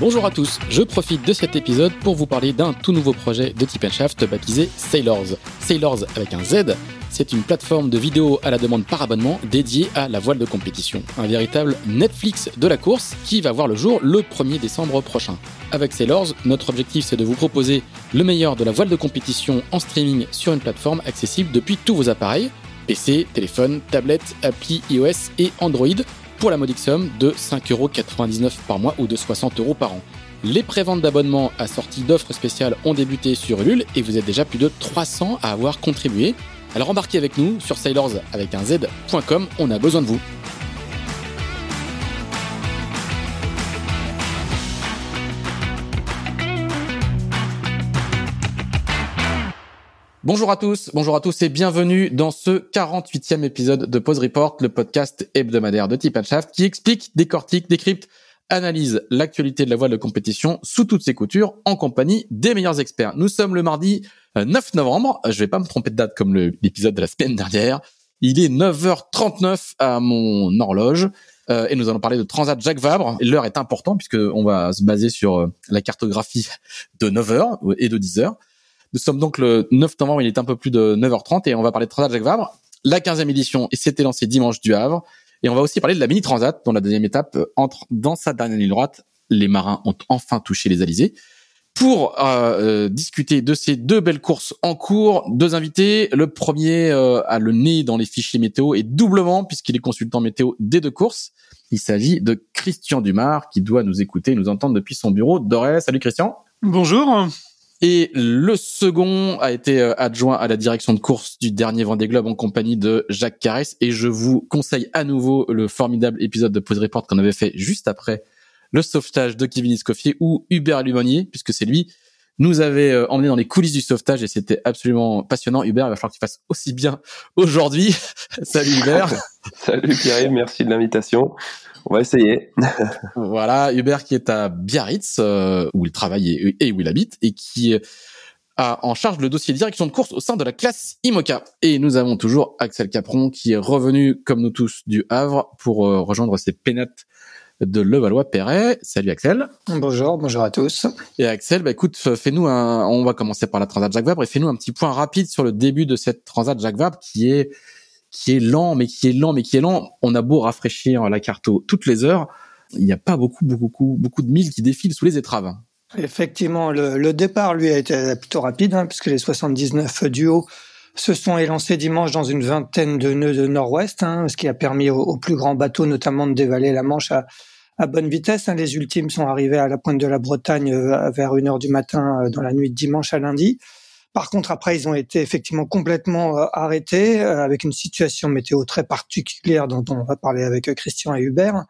Bonjour à tous, je profite de cet épisode pour vous parler d'un tout nouveau projet de Tip Shaft baptisé Sailors. Sailors avec un Z, c'est une plateforme de vidéos à la demande par abonnement dédiée à la voile de compétition. Un véritable Netflix de la course qui va voir le jour le 1er décembre prochain. Avec Sailors, notre objectif c'est de vous proposer le meilleur de la voile de compétition en streaming sur une plateforme accessible depuis tous vos appareils, PC, téléphone, tablette, appli iOS et Android pour la modique somme de 5,99€ par mois ou de 60€ par an. Les préventes d'abonnements assorties d'offres spéciales ont débuté sur Ulule et vous êtes déjà plus de 300 à avoir contribué. Alors embarquez avec nous sur sailors avec un z.com, on a besoin de vous. Bonjour à tous, bonjour à tous et bienvenue dans ce 48e épisode de Pause Report, le podcast hebdomadaire de Tip Shaft qui explique, décortique, décrypte, analyse l'actualité de la voile de compétition sous toutes ses coutures en compagnie des meilleurs experts. Nous sommes le mardi 9 euh, novembre, je vais pas me tromper de date comme l'épisode de la semaine dernière. Il est 9h39 à mon horloge euh, et nous allons parler de Transat Jacques Vabre. L'heure est importante puisque on va se baser sur euh, la cartographie de 9h et de 10h. Nous sommes donc le 9 novembre, il est un peu plus de 9h30 et on va parler de Transat Jacques Vabre, la 15e édition s'était lancée dimanche du Havre. Et on va aussi parler de la mini Transat dont la deuxième étape entre dans sa dernière ligne droite. Les marins ont enfin touché les alizés. Pour euh, euh, discuter de ces deux belles courses en cours, deux invités. Le premier euh, a le nez dans les fichiers météo et doublement puisqu'il est consultant météo des deux courses. Il s'agit de Christian Dumar qui doit nous écouter, nous entendre depuis son bureau. Doré, salut Christian. Bonjour. Et le second a été euh, adjoint à la direction de course du dernier Vendée Globe en compagnie de Jacques Carès. Et je vous conseille à nouveau le formidable épisode de Pause Report qu'on avait fait juste après le sauvetage de Kevin Escoffier ou Hubert Lumonier, puisque c'est lui nous avait euh, emmené dans les coulisses du sauvetage et c'était absolument passionnant. Hubert, il va falloir qu'il fasse aussi bien aujourd'hui. Salut Hubert. Salut Pierre, merci de l'invitation. On va essayer. voilà, Hubert qui est à Biarritz, euh, où il travaille et, où il habite, et qui a en charge le dossier direction de course au sein de la classe IMOCA. Et nous avons toujours Axel Capron qui est revenu, comme nous tous, du Havre pour euh, rejoindre ses pénates de Levallois-Perret. Salut Axel. Bonjour, bonjour à tous. Et Axel, bah écoute, fais-nous un, on va commencer par la Transat Jacques Vabre et fais-nous un petit point rapide sur le début de cette Transat Jacques Vabre qui est qui est lent, mais qui est lent, mais qui est lent. On a beau rafraîchir la carte toutes les heures, il n'y a pas beaucoup, beaucoup, beaucoup de milles qui défilent sous les étraves. Effectivement, le, départ, lui, a été plutôt rapide, hein, puisque les 79 duos se sont élancés dimanche dans une vingtaine de nœuds de nord-ouest, hein, ce qui a permis aux, plus grands bateaux, notamment, de dévaler la Manche à, bonne vitesse. Hein. Les ultimes sont arrivés à la pointe de la Bretagne euh, vers 1 heure du matin euh, dans la nuit de dimanche à lundi. Par contre, après, ils ont été effectivement complètement euh, arrêtés avec une situation météo très particulière dont on va parler avec Christian et Hubert,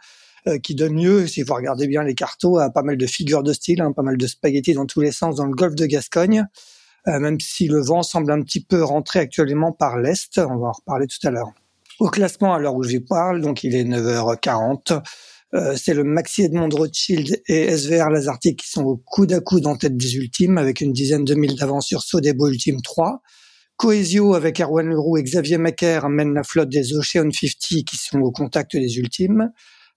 qui donne lieu, si vous regardez bien les cartos, à pas mal de figures de style, hein, pas mal de spaghettis dans tous les sens dans le golfe de Gascogne, même si le vent semble un petit peu rentrer actuellement par l'est. On va en reparler tout à l'heure. Au classement, à l'heure où je parle, donc il est 9h40. Euh, c'est le Maxi Edmond Rothschild et SVR Lazartic qui sont au coude à coude en tête des ultimes avec une dizaine de milles d'avance sur Sodebo Ultime 3. Coesio avec Erwan Leroux et Xavier Macaire mène la flotte des Ocean 50 qui sont au contact des ultimes.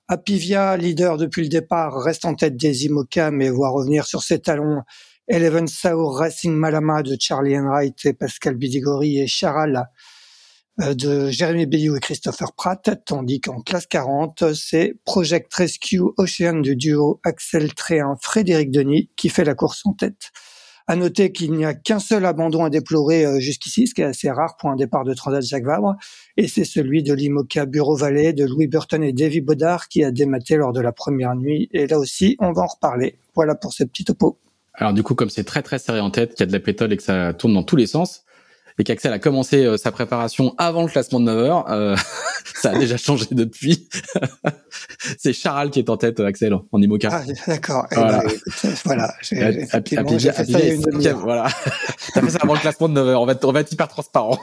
Apivia, leader depuis le départ, reste en tête des IMOCA mais voit revenir sur ses talons Eleven Saur Racing Malama de Charlie Enright et Pascal Bidigori et Charal euh, de Jérémy Bayou et Christopher Pratt, tandis qu'en classe 40, c'est Project Rescue Ocean du duo Axel Tréhin Frédéric Denis qui fait la course en tête. À noter qu'il n'y a qu'un seul abandon à déplorer euh, jusqu'ici, ce qui est assez rare pour un départ de Transat Jacques Vabre, et c'est celui de l'Imoca Bureau Valley de Louis Burton et Davy Bodard qui a dématé lors de la première nuit. Et là aussi, on va en reparler. Voilà pour ce petit topo. Alors du coup, comme c'est très très serré en tête, qu'il y a de la pétole et que ça tourne dans tous les sens, et qu'Axel a commencé euh, sa préparation avant le classement de 9 heures. Euh, ça a déjà changé depuis. c'est Charal qui est en tête, Axel, en IMOCA. Ah, d'accord. Voilà. Ben, voilà. J'ai, Voilà. T'as fait ça avant le classement de 9 heures. On va être, on va être hyper transparent.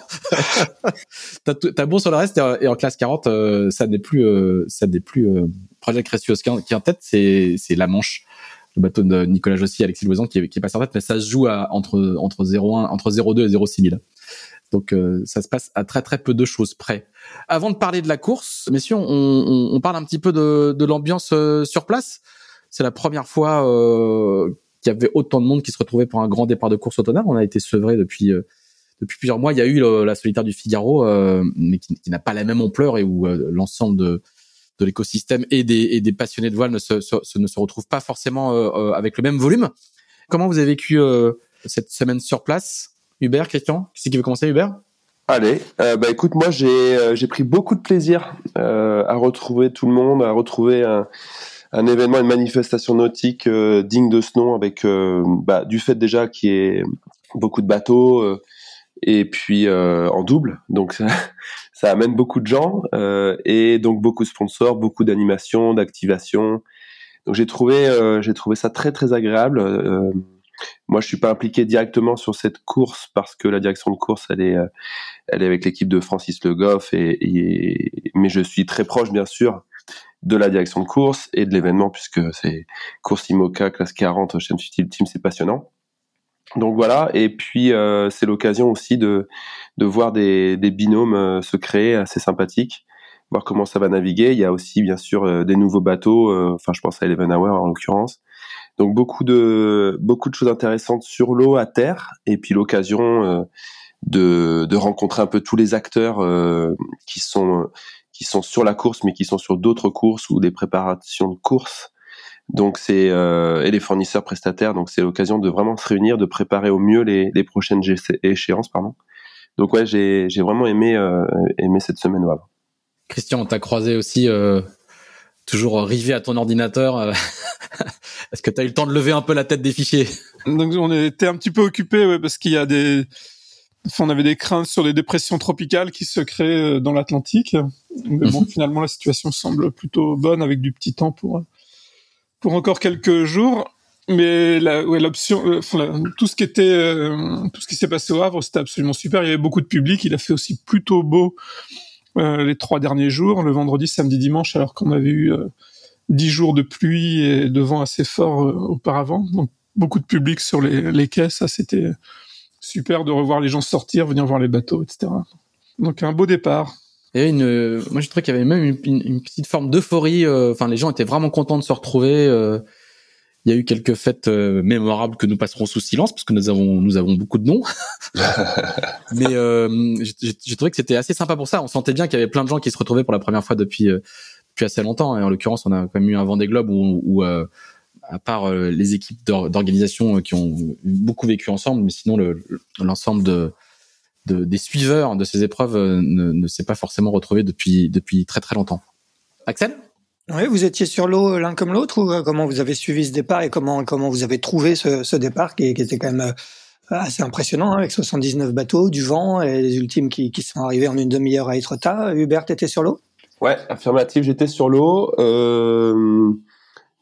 t'as, bon sur le reste et en classe 40, euh, ça n'est plus, euh, ça n'est plus euh, Project qui, qui est en tête, c'est, c'est la Manche le bateau de Nicolas Jossi, Alexis Loison qui qui est passé en tête, mais ça se joue à, entre entre 0,1, entre 0,2 et 0,6 000. Donc euh, ça se passe à très très peu de choses près. Avant de parler de la course, messieurs, on, parle un petit peu de, l'ambiance euh, sur place. C'est la première fois euh, qu'il y avait autant de monde qui se retrouvait pour un grand départ de course automnale. On a été sevré depuis depuis plusieurs mois. Il y a eu la solitaire du Figaro, mais qui n'a pas la même ampleur et où l'ensemble de de l'écosystème et des, passionnés de voile ne se, ne se retrouvent pas forcément avec le même volume. Comment vous avez vécu cette semaine sur place? Hubert, Christian? Qui qui veut commencer, Hubert? Allez, euh, bah écoute, moi j'ai euh, pris beaucoup de plaisir euh, à retrouver tout le monde, à retrouver un, un événement, une manifestation nautique digne de ce nom, avec bah, du fait déjà qu'il y ait beaucoup de bateaux et puis en double, donc ça, amène beaucoup de gens et donc beaucoup de sponsors, beaucoup d'animations, d'activations. Donc j'ai trouvé j'ai trouvé ça très très agréable. Moi, je suis pas impliqué directement sur cette course parce que la direction de course, elle est, euh, elle est avec l'équipe de Francis Le Goff et, mais je suis très proche, bien sûr, de la direction de course et de l'événement puisque c'est course IMOCA classe 40 chaîne Futil Team, c'est passionnant. Donc voilà, et puis euh, c'est l'occasion aussi de, de voir des, des binômes euh, se créer assez sympathiques, voir comment ça va naviguer. Il y a aussi bien sûr des nouveaux bateaux, enfin je pense à Eleven Hour en l'occurrence, donc beaucoup de beaucoup de choses intéressantes sur l'eau, à terre, et puis l'occasion euh, de, de rencontrer un peu tous les acteurs euh, qui sont qui sont sur la course, mais qui sont sur d'autres courses ou des préparations de course. Donc c'est euh, et les fournisseurs prestataires. Donc c'est l'occasion de vraiment se réunir, de préparer au mieux les, les prochaines échéances, pardon. Donc ouais, j'ai j'ai vraiment aimé aimé cette semaine au Christian, on t'a croisé aussi toujours rivé à ton ordinateur. Est-ce que tu as eu le temps de lever un peu la tête des fichiers? Donc on était un petit peu occupé, ouais, parce qu'il y a des, enfin, on avait des craintes sur les dépressions tropicales qui se créent euh, dans l'Atlantique. Mais bon, mhm. finalement la situation semble plutôt bonne avec du petit temps pour pour encore quelques jours. Mais la, ouais, l'option, euh, tout ce qui était, euh, tout ce qui s'est passé au Havre, c'était absolument super. Il y avait beaucoup de public. Il a fait aussi plutôt beau les trois derniers jours, le vendredi, samedi, dimanche, alors qu'on avait eu dix jours de pluie et de vent assez fort euh, auparavant. Donc beaucoup de public sur les, les quais, ça c'était super de revoir les gens sortir, venir voir les bateaux, etc. Donc un beau départ. Et une, moi je trouvais qu'il y avait même une, petite forme d'euphorie. Euh, enfin, les gens étaient vraiment contents de se retrouver. Euh. il y a eu quelques fêtes mémorables que nous passerons sous silence parce que nous avons nous avons beaucoup de noms. Mais j'ai trouvé que c'était assez sympa pour ça. On sentait bien qu'il y avait plein de gens qui se retrouvaient pour la première fois depuis depuis assez longtemps. Et en l'occurrence, on a quand même eu un Vendée Globe où, où euh, à part euh, les équipes d'organisation euh, qui ont beaucoup vécu ensemble, mais sinon l'ensemble de, de, des suiveurs de ces épreuves ne, ne s'est pas forcément retrouvé depuis depuis très très longtemps. Axel? Oui, vous étiez sur l'eau l'un comme l'autre ou comment vous avez suivi ce départ et comment comment vous avez trouvé ce, ce départ qui, qui, était quand même assez impressionnant hein, avec 79 bateaux, du vent et les ultimes qui, qui sont arrivés en une demi-heure à Etretat. Hubert était sur l'eau? Ouais, affirmatif, j'étais sur l'eau. Euh,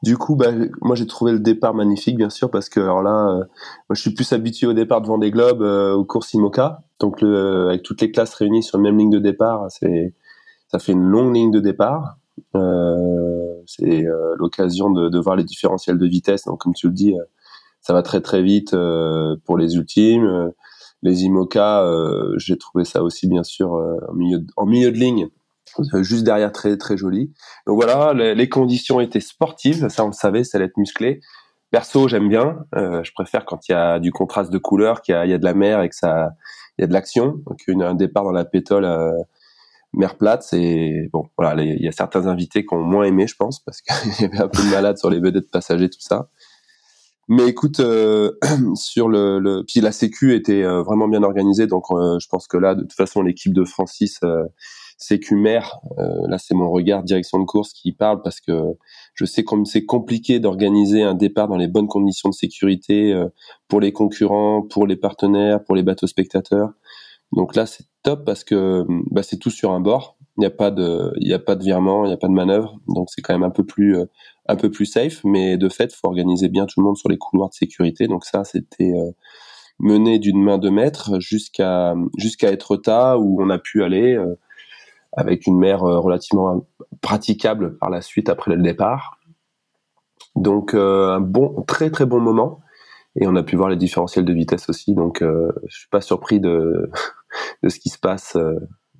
du coup, bah, moi j'ai trouvé le départ magnifique, bien sûr, parce que alors là, euh, moi, je suis plus habitué au départ de Vendée Globe, euh, au cours Simoca, donc le, avec toutes les classes réunies sur la même ligne de départ, ça fait une longue ligne de départ. Euh, c'est euh, l'occasion de, voir les différentiels de vitesse. Donc, comme tu le dis, ça va très très vite pour les ultimes. Les IMOCA, j'ai trouvé ça aussi bien sûr en milieu de, ligne euh, juste derrière très très joli. Donc voilà, les, conditions étaient sportives, ça on le savait, ça allait être musclé. Perso, j'aime bien. Euh, je préfère quand il y a du contraste de couleurs, qu'il y, y, a de la mer et que ça, il y a de l'action. Donc une, un départ dans la pétole euh, mer plate, c'est bon. Voilà, il y a certains invités qui ont moins aimé, je pense, parce qu'il y avait un peu de malade sur les vedettes passagers, tout ça. Mais écoute, euh, sur le, le, puis la Sécu était euh, vraiment bien organisée, donc je pense que là, de toute façon, l'équipe de Francis sécumère. Euh, là, c'est mon regard direction de course qui parle parce que je sais comme c'est compliqué d'organiser un départ dans les bonnes conditions de sécurité euh, pour les concurrents, pour les partenaires, pour les bateaux spectateurs. Donc là, c'est top parce que bah, c'est tout sur un bord. Il n'y a pas de, il y a pas de virement, il n'y a pas de manœuvre. Donc c'est quand même un peu plus, euh, un peu plus safe. Mais de fait, faut organiser bien tout le monde sur les couloirs de sécurité. Donc ça, c'était euh, mené d'une main de maître jusqu'à jusqu'à Etretat où on a pu aller euh, avec une mer relativement praticable par la suite après le départ. Donc un bon, très très bon moment et on a pu voir les différentiels de vitesse aussi. Donc, euh, je suis pas surpris de de ce qui se passe, euh,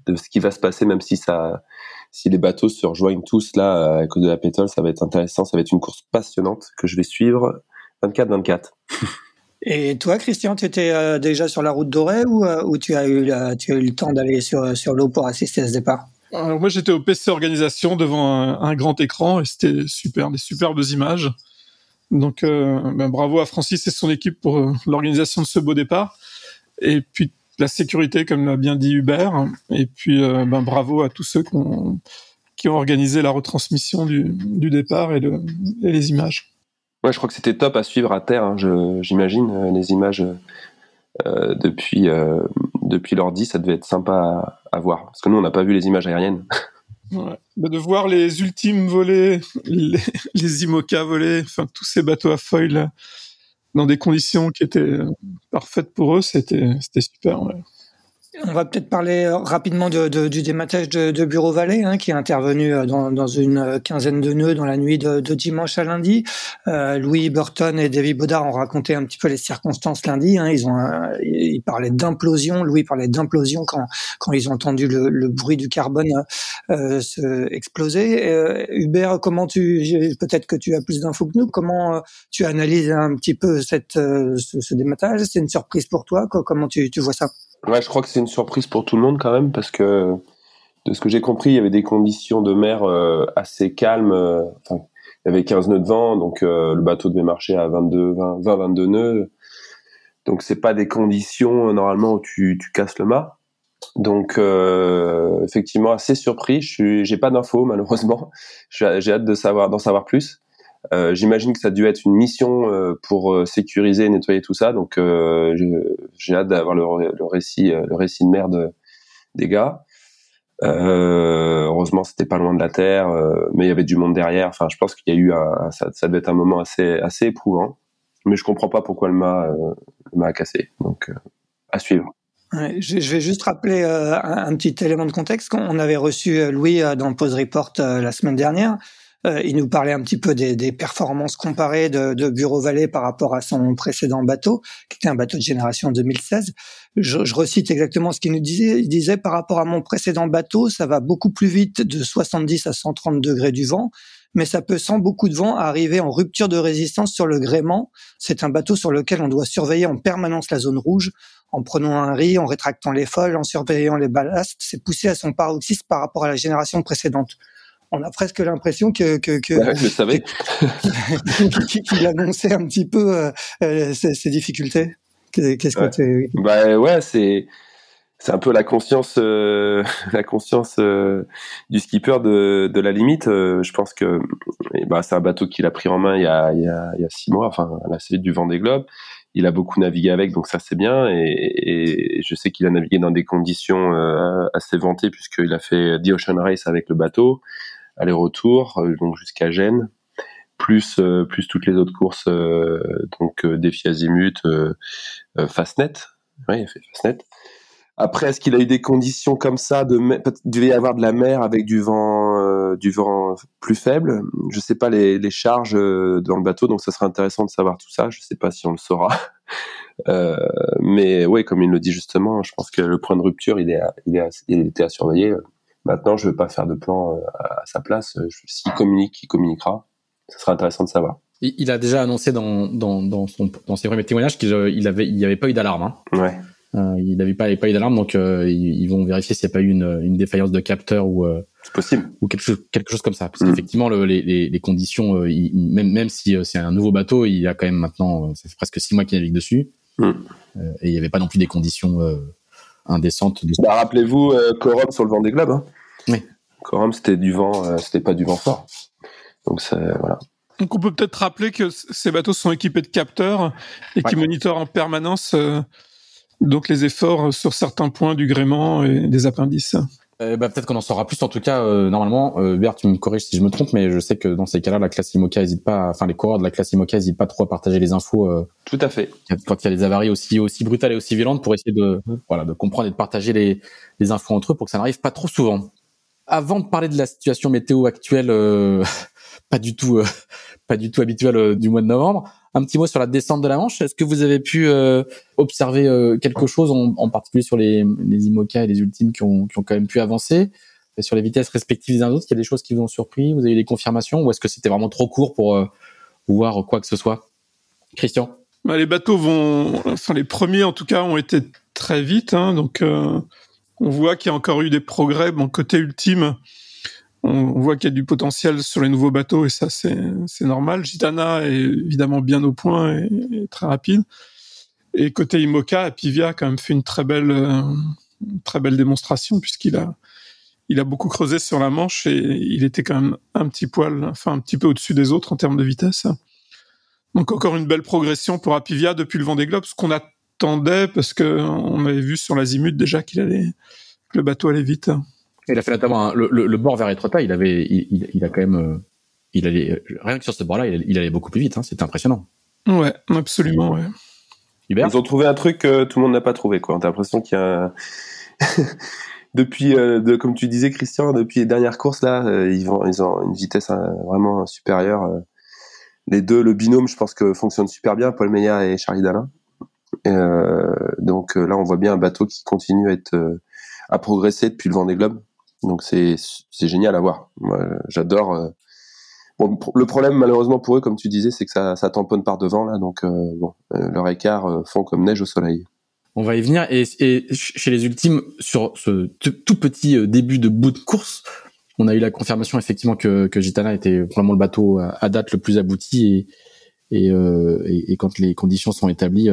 de ce qui va se passer, même si ça, si les bateaux se rejoignent tous là à cause de la pétole, ça va être intéressant. Ça va être une course passionnante que je vais suivre 24-24. Et toi, Christian, tu étais euh, déjà sur la route dorée ou, euh, ou tu, as eu le temps d'aller sur, l'eau pour assister à ce départ? Alors moi, j'étais au PC Organisation devant un, grand écran et c'était super, des superbes images. Donc, euh, ben, bravo à Francis et son équipe pour euh, l'organisation de ce beau départ. Et puis la sécurité, comme l'a bien dit Hubert. Et puis, euh, ben, bravo à tous ceux qui ont, organisé la retransmission du, départ et, les images. Ouais, je crois que c'était top à suivre à terre. Hein, J'imagine les images euh, depuis depuis l'ordi, ça devait être sympa à, voir. Parce que nous, on n'a pas vu les images aériennes. Ouais. De voir les ultimes voler, les, IMOCA voler, enfin tous ces bateaux à foil dans des conditions qui étaient parfaites pour eux, c'était super. On va peut-être parler euh, rapidement de, de, du dématage de, Bureau Vallée, hein, qui est intervenu euh, dans, une quinzaine de nœuds dans la nuit de, dimanche à lundi. Euh, Louis Burton et David Baudard ont raconté un petit peu les circonstances lundi. Hein. Ils ont, euh, ils parlaient d'implosion. Louis parlait d'implosion quand, ils ont entendu le, bruit du carbone euh, se exploser. Euh, Hubert, comment tu, peut-être que tu as plus d'infos que nous. Comment tu analyses un petit peu cette, ce, ce dématage C'est une surprise pour toi? Comment tu, tu vois ça? Ouais, je crois que c'est une surprise pour tout le monde quand même parce que de ce que j'ai compris, il y avait des conditions de mer euh, assez calmes. Euh, enfin, il y avait 15 nœuds de vent, donc euh, le bateau devait marcher à 22, 20, 20 22 nœuds. Donc c'est pas des conditions normalement où tu, tu casses le mât. Donc effectivement assez surpris. Je suis, j'ai pas d'infos malheureusement. J'ai hâte de savoir, d'en savoir plus. Euh, J'imagine que ça a dû être une mission euh, pour euh, sécuriser et nettoyer tout ça. Donc j'ai hâte d'avoir le, récit, le récit de merde des gars. heureusement, c'était pas loin de la terre, mais il y avait du monde derrière. Enfin, je pense qu'il y a eu ça, devait être un moment assez assez éprouvant. Mais je comprends pas pourquoi le mât cassé. Donc à suivre. Je, vais juste rappeler un, petit élément de contexte. On avait reçu Louis dans Pause Report la semaine dernière. Euh, il nous parlait un petit peu des, des performances comparées de, de, Bureau Vallée par rapport à son précédent bateau, qui était un bateau de génération 2016. Je, je recite exactement ce qu'il nous disait. Il disait par rapport à mon précédent bateau, ça va beaucoup plus vite de 70 à 130 degrés du vent, mais ça peut sans beaucoup de vent arriver en rupture de résistance sur le gréement. C'est un bateau sur lequel on doit surveiller en permanence la zone rouge en prenant un riz, en rétractant les folles, en surveillant les ballasts, c'est poussé à son paroxysme par rapport à la génération précédente on a presque l'impression que que, que ouais, je savais qu'il annonçait un petit peu euh, euh ces, difficultés. Qu'est-ce que ouais. Bah ouais, c'est c'est un peu la conscience euh, la conscience euh, du skipper de, de la limite. Je pense que bah c'est un bateau qu'il a pris en main il y a il y a, il y a six mois, enfin à la suite du Vendée Globe. Il a beaucoup navigué avec, donc ça c'est bien. Et, et, je sais qu'il a navigué dans des conditions assez vantées puisqu'il a fait The Ocean Race avec le bateau aller-retour, euh, donc jusqu'à Gênes, plus euh, plus toutes les autres courses, euh, donc défi azimut, Fastnet, oui. Après, est-ce qu'il a eu des conditions comme ça de il devait y avoir de la mer avec du vent du vent plus faible. Je sais pas les, charges dans le bateau, donc ça serait intéressant de savoir tout ça. Je sais pas si on le saura. Mais oui, comme il le dit justement, je pense que le point de rupture, il il, il était à surveiller. Maintenant, je ne veux pas faire de plan euh, à sa place. S'il communique, il communiquera. Ce sera intéressant de savoir. Il a déjà annoncé dans, dans, dans, son, dans ses premiers témoignages qu'il euh, il avait, il n'y avait pas eu d'alarme. Hein. Ouais. Euh, il n'avait pas, pas eu d'alarme, donc euh, ils, vont vérifier s'il n'y a pas eu une, une défaillance de capteur ou, euh, possible. ou quelque, chose, quelque chose comme ça. Parce mm. qu'effectivement, le, les, conditions, il, même, même si c'est un nouveau bateau, il y a quand même maintenant, ça fait presque six mois qu'il navigue dessus. Mm. et il n'y avait pas non plus des conditions indécentes. Bah, Rappelez-vous, Corum sur le vent des globes. Hein. Oui. Corum, c'était du vent, euh, c'était pas du vent fort. Donc voilà. Donc on peut peut-être rappeler que ces bateaux sont équipés de capteurs et qui monitorent en permanence euh, donc les efforts sur certains points du gréement et des appendices. Euh, bah, peut-être qu'on en saura plus. En tout cas, euh, normalement, euh, Bert, tu me corriges si je me trompe, mais je sais que dans ces cas-là, la classe IMOCA hésite pas, enfin les coureurs de la classe IMOCA n'hésitent pas trop à partager les infos. Euh, Tout à fait. Quand il y a des avaries aussi aussi brutales et aussi violentes, pour essayer de voilà de comprendre et de partager les les infos entre eux pour que ça n'arrive pas trop souvent. Avant de parler de la situation météo actuelle, pas du tout pas du tout habituelle du mois de novembre, un petit mot sur la descente de la Manche. Est-ce que vous avez pu euh, observer euh, quelque chose, en, particulier sur les, les IMOCA et les Ultimes qui ont, qui ont quand même pu avancer sur les vitesses respectives des uns autres, il y a des choses qui vous ont surpris? Vous avez eu des confirmations? Ou est-ce que c'était vraiment trop court pour euh, voir quoi que ce soit? Christian bah, Les bateaux vont... Enfin, les premiers, en tout cas, ont été très vite. Hein, donc, on voit qu'il y a encore eu des progrès. Bon, côté ultime, on, voit qu'il y a du potentiel sur les nouveaux bateaux et ça c'est normal. Gitana est évidemment bien au point et, très rapide. Et côté Imoca, Apivia a quand même fait une très belle euh, très belle démonstration puisqu'il a il a beaucoup creusé sur la Manche et il était quand même un petit poil, enfin un petit peu au-dessus des autres en termes de vitesse. Donc encore une belle progression pour Apivia depuis le Vendée Globe, ce qu'on attendait parce que on avait vu sur l'azimut déjà qu'il allait que le bateau allait vite. Il a fait notamment le, le, bord vers Etretat, il avait, il, il, a quand même, euh, il allait rien que sur ce bord-là, il, allait beaucoup plus vite. Hein, C'était impressionnant. Ouais, absolument. Ouais. Ils ont trouvé un truc que tout le monde n'a pas trouvé. Quoi. T'as l'impression qu'il y a depuis, euh, de, comme tu disais, Christian, depuis les dernières courses là, euh, ils vont, ils ont une vitesse vraiment supérieure. les deux, le binôme, je pense que fonctionne super bien, Paul Meillat et Charlie Dalin. Donc là, on voit bien un bateau qui continue à être à progresser depuis le Vendée Globe. Donc c'est génial à voir. J'adore. Euh, bon, le problème malheureusement pour eux, comme tu disais, c'est que ça, tamponne par devant là. Donc euh, bon, euh, leur écart fond comme neige au soleil. On va y venir. Et, chez les ultimes, sur ce tout petit début de bout de course, on a eu la confirmation effectivement que, que Gitana était vraiment le bateau à, date le plus abouti et, et quand les conditions sont établies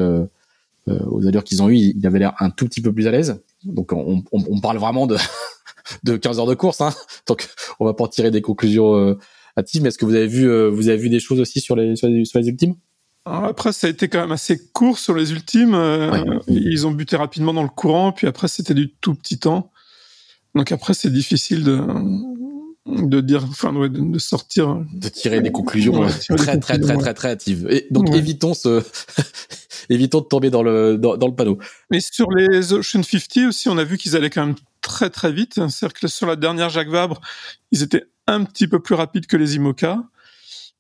aux allures qu'ils ont eu, il avait l'air un tout petit peu plus à l'aise. Donc on, on, on parle vraiment de de 15 heures de course. Hein. Donc, on va pas en tirer des conclusions euh, hâtives. Est-ce que vous avez vu, euh, vous avez vu des choses aussi sur les sur les, ultimes? Après, ça a été quand même assez court sur les ultimes. Euh, ils ont buté rapidement dans le courant, puis après, c'était du tout petit temps. Donc après, c'est difficile de, de dire, enfin, de, sortir. De tirer des conclusions très, très, très, très, très, hâtives. Et donc, évitons ce, évitons de tomber dans le, dans, dans, le panneau. Mais sur les Ocean 50 aussi, on a vu qu'ils allaient quand même très très vite. C'est-à-dire que sur la dernière Jacques Vabre, ils étaient un petit peu plus rapides que les IMOCA.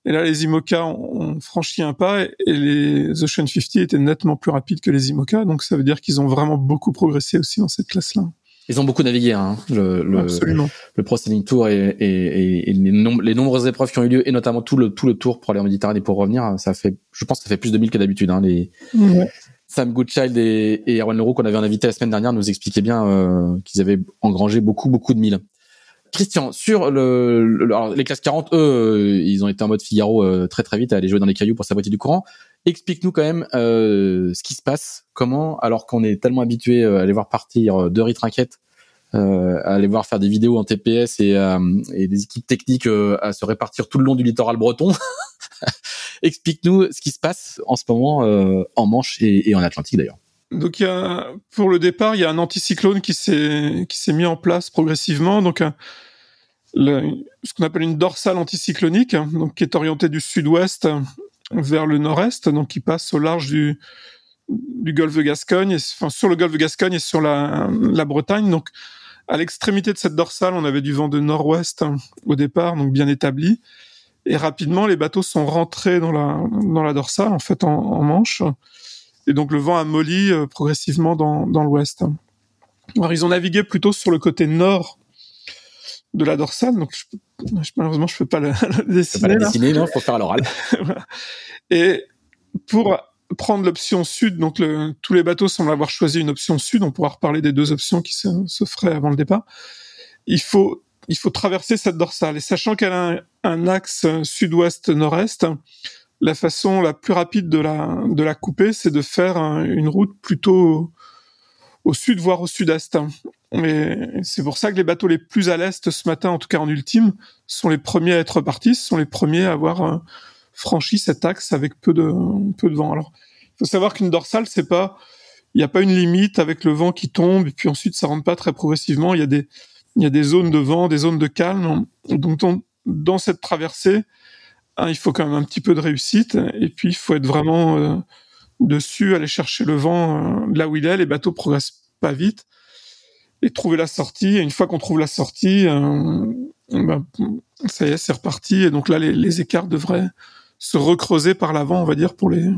Et là, les IMOCA ont franchi un pas et les Ocean 50 étaient nettement plus rapides que les IMOCA. Donc ça veut dire qu'ils ont vraiment beaucoup progressé aussi dans cette classe-là. Ils ont beaucoup navigué, hein, le, le, Absolument. le Pro Sailing Tour et, et, et les, les, nombreuses épreuves qui ont eu lieu, et notamment tout le, tout le tour pour aller en Méditerranée pour revenir, ça fait, je pense que ça fait plus de 1000 que d'habitude. Hein, les, ouais. Sam Goodchild et, et Erwan Leroux qu'on avait en invité la semaine dernière nous expliquaient bien euh, qu'ils avaient engrangé beaucoup beaucoup de milles. Christian, sur le, alors les classes 40, eux, euh, ils ont été en mode Figaro euh, très très vite à aller jouer dans les cailloux pour saboter du courant. Explique-nous quand même euh, ce qui se passe, comment, alors qu'on est tellement habitué à aller voir partir deux ritrinquettes, à aller voir faire des vidéos en TPS et, des équipes techniques à se répartir tout le long du littoral breton. Explique-nous ce qui se passe en ce moment euh, en Manche et, en Atlantique d'ailleurs. Donc il y a, pour le départ, il y a un anticyclone qui s'est qui s'est mis en place progressivement. Donc ce qu'on appelle une dorsale anticyclonique, donc qui est orientée du sud-ouest vers le nord-est, donc qui passe au large du golfe de Gascogne, et, enfin sur le golfe de Gascogne et sur la, Bretagne. Donc à l'extrémité de cette dorsale, on avait du vent de nord-ouest au départ, donc bien établi. Et rapidement, les bateaux sont rentrés dans la, dorsale, en fait, en, en Manche. Et donc, le vent a molli euh, progressivement dans, dans l'ouest. Alors, ils ont navigué plutôt sur le côté nord de la dorsale. Donc, je, malheureusement, je peux pas le, le dessiner. Pas la dessiner, non, faut faire l'oral. Et pour prendre l'option sud, donc le, tous les bateaux semblent avoir choisi une option sud. On pourra reparler des deux options qui se, se feraient avant le départ. Il faut il faut traverser cette dorsale. Et sachant qu'elle a un, axe sud-ouest-nord-est, la façon la plus rapide de la, de la couper, c'est de faire une route plutôt au sud, voire au sud-est. Mais c'est pour ça que les bateaux les plus à l'est ce matin, en tout cas en ultime, sont les premiers à être partis, sont les premiers à avoir euh, franchi cet axe avec peu de, peu de vent. Alors, il faut savoir qu'une dorsale, c'est pas il n'y a pas une limite avec le vent qui tombe et puis ensuite ça rentre pas très progressivement. Il y a des il y a des zones de vent, des zones de calme. Donc dans cette traversée, hein, il faut quand même un petit peu de réussite et puis il faut être vraiment euh, dessus, aller chercher le vent euh, là où il est. Les bateaux progressent pas vite et trouver la sortie. Et une fois qu'on trouve la sortie, euh, ben, ça y est, c'est reparti. Et donc là, les, les écarts devraient se recreuser par l'avant, on va dire, pour les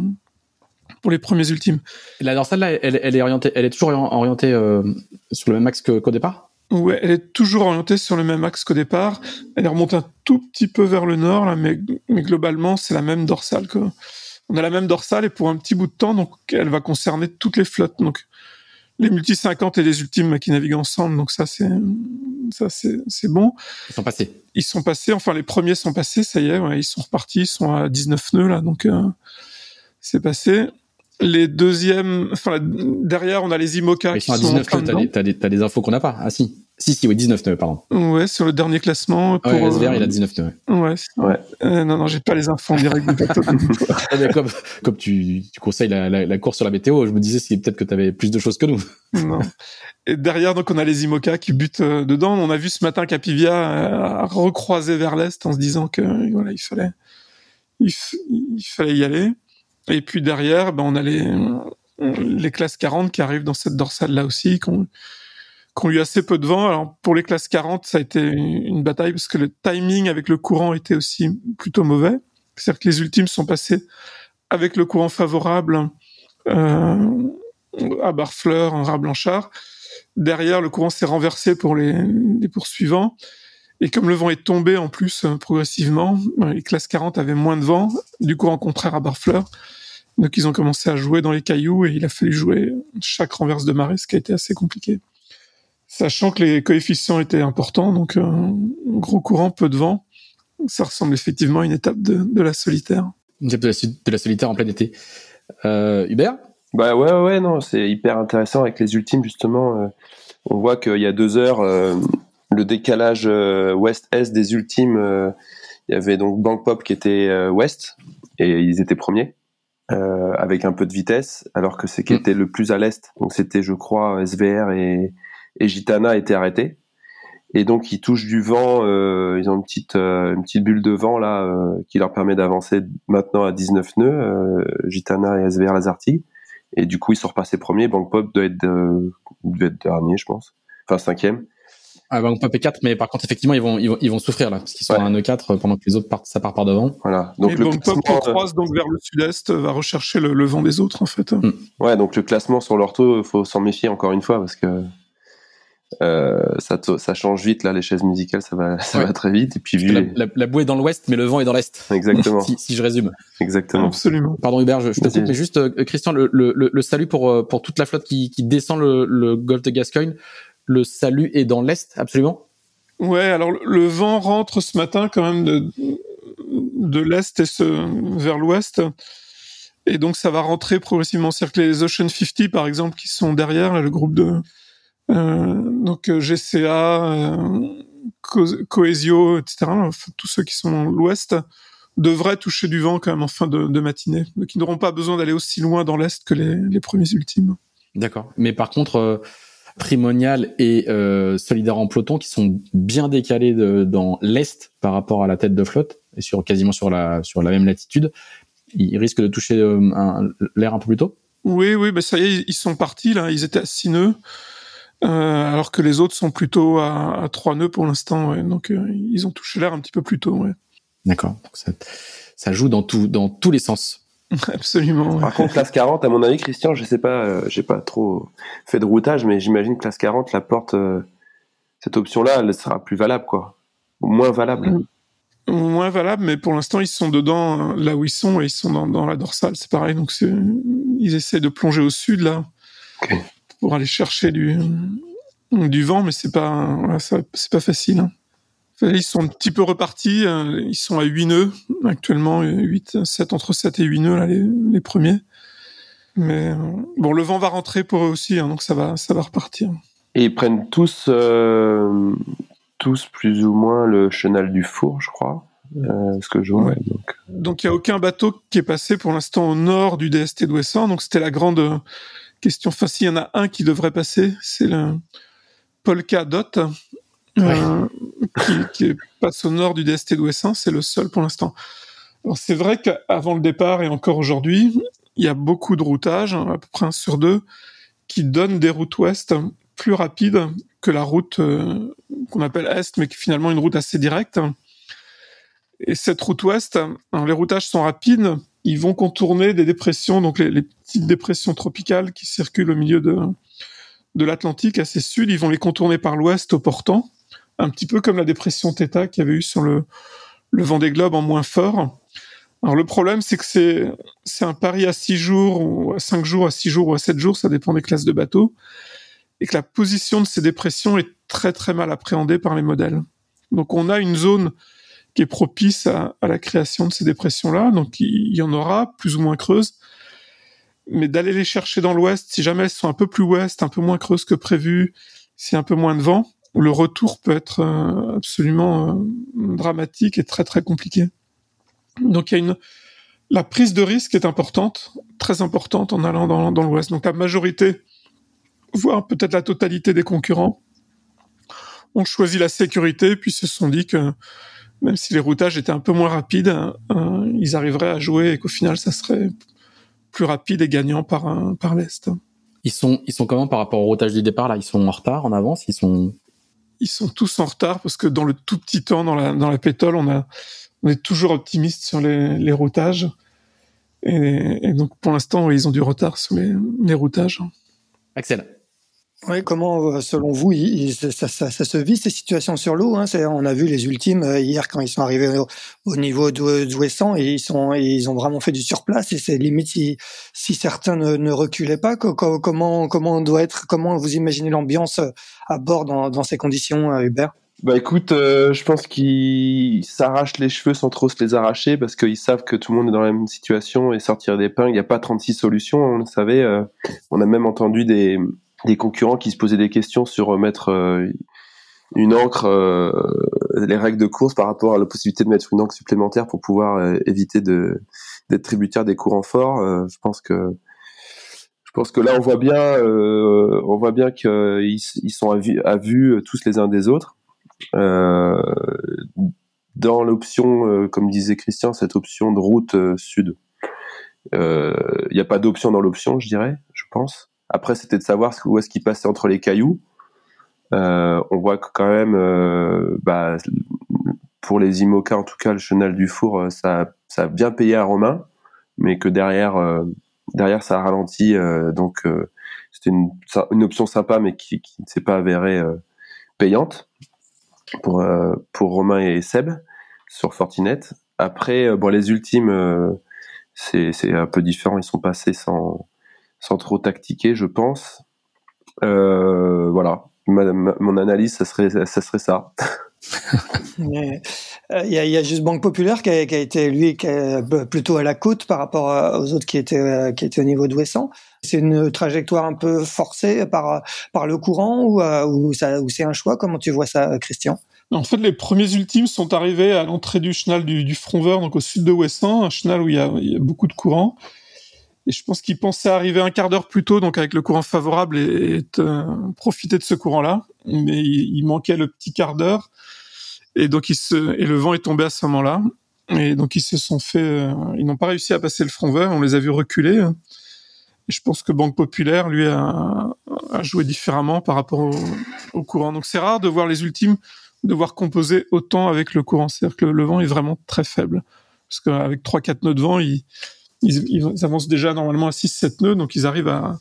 pour les premiers ultimes. la dorsale là, elle, elle, est orientée, elle est toujours orientée euh, sur le même axe qu'au départ? Ouais, elle est toujours orientée sur le même axe qu'au départ. Elle remonte un tout petit peu vers le nord là, mais, mais globalement c'est la même dorsale que. On a la même dorsale et pour un petit bout de temps, donc elle va concerner toutes les flottes. Donc les multi 50 et les ultimes qui naviguent ensemble. Donc ça c'est ça c'est c'est bon. Ils sont passés. Ils sont passés. Enfin les premiers sont passés. Ça y est, ouais, ils sont repartis. Ils sont à 19 nœuds là. Donc euh, c'est passé. Les deuxièmes, enfin derrière, on a les IMOCA Ils sont à 19 nœuds. T'as des, des infos qu'on n'a pas. Ah si, si, si, oui, 19 nœuds, pardon. Ouais, sur le dernier classement. Pour, ouais, SVR, il a 19 nœuds. Ouais. ouais. Euh, non, non, j'ai pas les infos en direct. comme, comme tu, tu conseilles la, la, la, course sur la météo, je me disais si peut-être que tu avais plus de choses que nous. non. Et derrière, donc, on a les IMOCA qui butent euh, dedans. On a vu ce matin Capivia euh, recroiser vers l'est en se disant que voilà, il fallait, il, il fallait y aller. Et puis derrière, ben, on a les, les classes 40 qui arrivent dans cette dorsale-là aussi, qui ont eu assez peu de vent. Alors pour les classes 40, ça a été une bataille parce que le timing avec le courant était aussi plutôt mauvais. C'est-à-dire que les ultimes sont passés avec le courant favorable euh, à Barfleur, un rat blanchard. Derrière, le courant s'est renversé pour les, les, poursuivants. Et comme le vent est tombé en plus euh, progressivement, les classes 40 avaient moins de vent, du courant contraire à Barfleur. Donc ils ont commencé à jouer dans les cailloux et il a fallu jouer chaque renverse de marée, ce qui a été assez compliqué. Sachant que les coefficients étaient importants, donc euh, gros courant, peu de vent, ça ressemble effectivement à une étape de, de la solitaire. Une étape de la, de la solitaire en plein été. Euh, Hubert? Bah ouais, ouais, non, c'est hyper intéressant avec les ultimes justement. Euh, on voit qu'il y a deux heures, euh, le décalage euh, ouest-est des ultimes, il y avait donc Bank Pop qui était ouest et ils étaient premiers. Euh, avec un peu de vitesse, alors que c'est qui mm. était le plus à l'est. Donc c'était, je crois, SVR et, et Gitana étaient arrêtés. Et donc ils touchent du vent, euh, ils ont une petite euh, une petite bulle de vent là euh, qui leur permet d'avancer maintenant à 19 nœuds, euh, Gitana et SVR Lazarti. Et du coup ils sont repassés premiers. Bank Pop doit être doit être dernier, je pense, enfin cinquième. Ah, Bank Pop est 4, mais par contre, effectivement, ils vont, ils vont, ils vont souffrir là, parce qu'ils sont ouais. à un E4 pendant que les autres partent, ça part par devant. Voilà. Donc, et le Bank Pop qui croise donc vers le sud-est va rechercher le, le, vent des autres, en fait. Mm. Ouais, donc le classement sur l'ortho, faut s'en méfier encore une fois, parce que euh, ça, ça change vite là, les chaises musicales, ça va, ça ouais. va très vite. Et puis vu la, la, la, boue est dans l'ouest, mais le vent est dans l'est. Exactement. si, si, je résume. Exactement. Absolument. Pardon Hubert, je, je te coupe, mais juste euh, Christian, le, le, le, salut pour euh, pour toute la flotte qui, qui descend le, le golfe de Gascogne. Le salut est dans l'est, absolument? Ouais, alors le vent rentre ce matin quand même de, de l'est et ce, vers l'ouest. Et donc ça va rentrer progressivement. C'est-à-dire que les Ocean 50, par exemple, qui sont derrière, là, le groupe de donc GCA, euh, Co Coesio, etc., enfin, tous ceux qui sont dans l'ouest, devraient toucher du vent quand même en fin de, de matinée. Donc ils n'auront pas besoin d'aller aussi loin dans l'est que les, les premiers ultimes. D'accord. Mais par contre... Euh Primonial et euh, Solidaire en peloton qui sont bien décalés de, dans l'est par rapport à la tête de flotte et sur quasiment sur la sur la même latitude. Ils risquent de toucher euh, l'air un peu plus tôt? Oui, oui, mais ça y est, ils sont partis là. Ils étaient à 6 nœuds, euh, alors que les autres sont plutôt à, à 3 nœuds pour l'instant. Ouais. Donc euh, ils ont touché l'air un petit peu plus tôt. Ouais. D'accord. Ça, ça joue dans tout dans tous les sens. Absolument. Par contre, classe 40, à mon avis, Christian, je sais pas, euh, j'ai pas trop fait de routage, mais j'imagine que classe 40, la porte, euh, cette option-là, elle sera plus valable, quoi. Moins valable. Mmh. Moins valable, mais pour l'instant, ils sont dedans, là où ils sont, et ils sont dans, dans la dorsale, c'est pareil. Donc, ils essaient de plonger au sud, là, okay. Pour aller chercher du, du vent, mais c'est pas, voilà, c'est pas facile. Hein. Ils sont un petit peu repartis. Ils sont à 8 nœuds actuellement, 8, 7, entre 7 et 8 nœuds, là, les, les premiers. Mais bon, le vent va rentrer pour eux aussi, hein, donc ça va, ça va repartir. Et ils prennent tous, euh, tous plus ou moins le chenal du four, je crois. Euh, ce que je vois. Ouais. Donc, donc il n'y a aucun bateau qui est passé pour l'instant au nord du DST d'Ouessant. Donc c'était la grande question facile. Il y en a un qui devrait passer, c'est le Polka Dot, euh, qui, passe au nord du DST d'Ouessant. C'est le seul pour l'instant. Alors c'est vrai qu'avant le départ et encore aujourd'hui, il y a beaucoup de routages, à peu près un sur deux, qui donnent des routes ouest plus rapides que la route euh, qu'on appelle est, mais qui est finalement une route assez directe. Et cette route ouest, les routages sont rapides, ils vont contourner des dépressions, donc les, petites dépressions tropicales qui circulent au milieu de, de l'Atlantique assez sud, ils vont les contourner par l'ouest au portant, un petit peu comme la dépression Theta qu'il y avait eu sur le, le vent des globes en moins fort. Alors le problème, c'est que c'est c'est un pari à six jours ou à cinq jours, à six jours ou à sept jours, ça dépend des classes de bateaux, et que la position de ces dépressions est très très mal appréhendée par les modèles. Donc on a une zone qui est propice à, la création de ces dépressions-là. Donc il y en aura plus ou moins creuses, mais d'aller les chercher dans l'ouest, si jamais elles sont un peu plus ouest, un peu moins creuses que prévu, si un peu moins de vent, le retour peut être euh, absolument euh, dramatique et très très compliqué. Donc il y a une la prise de risque est importante, très importante en allant dans, dans l'ouest. Donc la majorité, voire peut-être la totalité des concurrents, ont choisi la sécurité puis se sont dit que même si les routages étaient un peu moins rapides, euh, ils arriveraient à jouer et qu'au final, ça serait plus rapide et gagnant par, par l'Est. Ils sont, ils sont comment par rapport au routage du départ là? Ils sont en retard, en avance? Ils sont Ils sont tous en retard parce que dans le tout petit temps, dans la, dans la pétole, on, a, on est toujours optimiste sur les, les routages. Et, et donc pour l'instant, ils ont du retard sur les, les routages. Excellent. Oui, comment, euh, selon vous, ça, se vit ces situations sur l'eau hein? On a vu les ultimes euh, hier quand ils sont arrivés au, niveau d'Ouessant et ils ont vraiment fait du surplace et c'est limite si, certains ne, reculaient pas. Comment, doit être, comment vous imaginez l'ambiance euh, à bord dans, ces conditions, Hubert? Bah écoute, je pense qu'ils s'arrachent les cheveux sans trop se les arracher parce qu'ils savent que tout le monde est dans la même situation et sortir des pains, il n'y a pas 36 solutions, on le savait. on a même entendu des, des concurrents qui se posaient des questions sur euh, mettre euh, une encre, euh, les règles de course par rapport à la possibilité de mettre une encre supplémentaire pour pouvoir éviter de d'être tributaire des courants forts. je pense que je pense que là on voit bien, on voit bien qu'ils ils sont à à vue tous les uns des autres. dans l'option, comme disait Christian, cette option de route sud. Il n'y a pas d'option dans l'option, je dirais, je pense. Après, c'était de savoir où est-ce qu'il passait entre les cailloux. Euh, on voit que quand même, euh, bah, pour les IMOCA, en tout cas, le chenal du four, euh, ça, ça a bien payé à Romain, mais que derrière, derrière, ça a ralenti. donc, c'était une, une, option sympa, mais qui, qui ne s'est pas avérée payante pour, pour Romain et Seb sur Fortinet. Après, bon, les ultimes, c'est un peu différent. Ils sont passés sans sans trop tactiquer, je pense. Euh, voilà, mon analyse, ça serait ça. Serait ça. Euh, il y, a, y, a, juste Banque Populaire qui a, qui a été lui qui plutôt à la côte par rapport aux autres qui étaient euh, qui étaient au niveau d'Ouessant. C'est une trajectoire un peu forcée par par le courant ou ou, ça, ou c'est un choix? Comment tu vois ça, Christian? En fait, les premiers ultimes sont arrivés à l'entrée du chenal du, du Fronver, donc au sud de Ouessant, un chenal où il y a, il y a beaucoup de courant. Et je pense qu'il pensait arriver un quart d'heure plus tôt, donc avec le courant favorable, et, euh, profiter de ce courant-là. Mais il, manquait le petit quart d'heure, et donc il se, et le vent est tombé à ce moment-là. Et donc ils se sont fait, euh, ils n'ont pas réussi à passer le front vert. On les a vus reculer. Et je pense que Banque Populaire lui a, joué différemment par rapport au, courant. Donc c'est rare de voir les ultimes devoir composer autant avec le courant. C'est-à-dire que le, vent est vraiment très faible. Parce qu'avec 3-4 nœuds de vent, il, ils, avancent déjà normalement à 6-7 nœuds, donc ils arrivent à,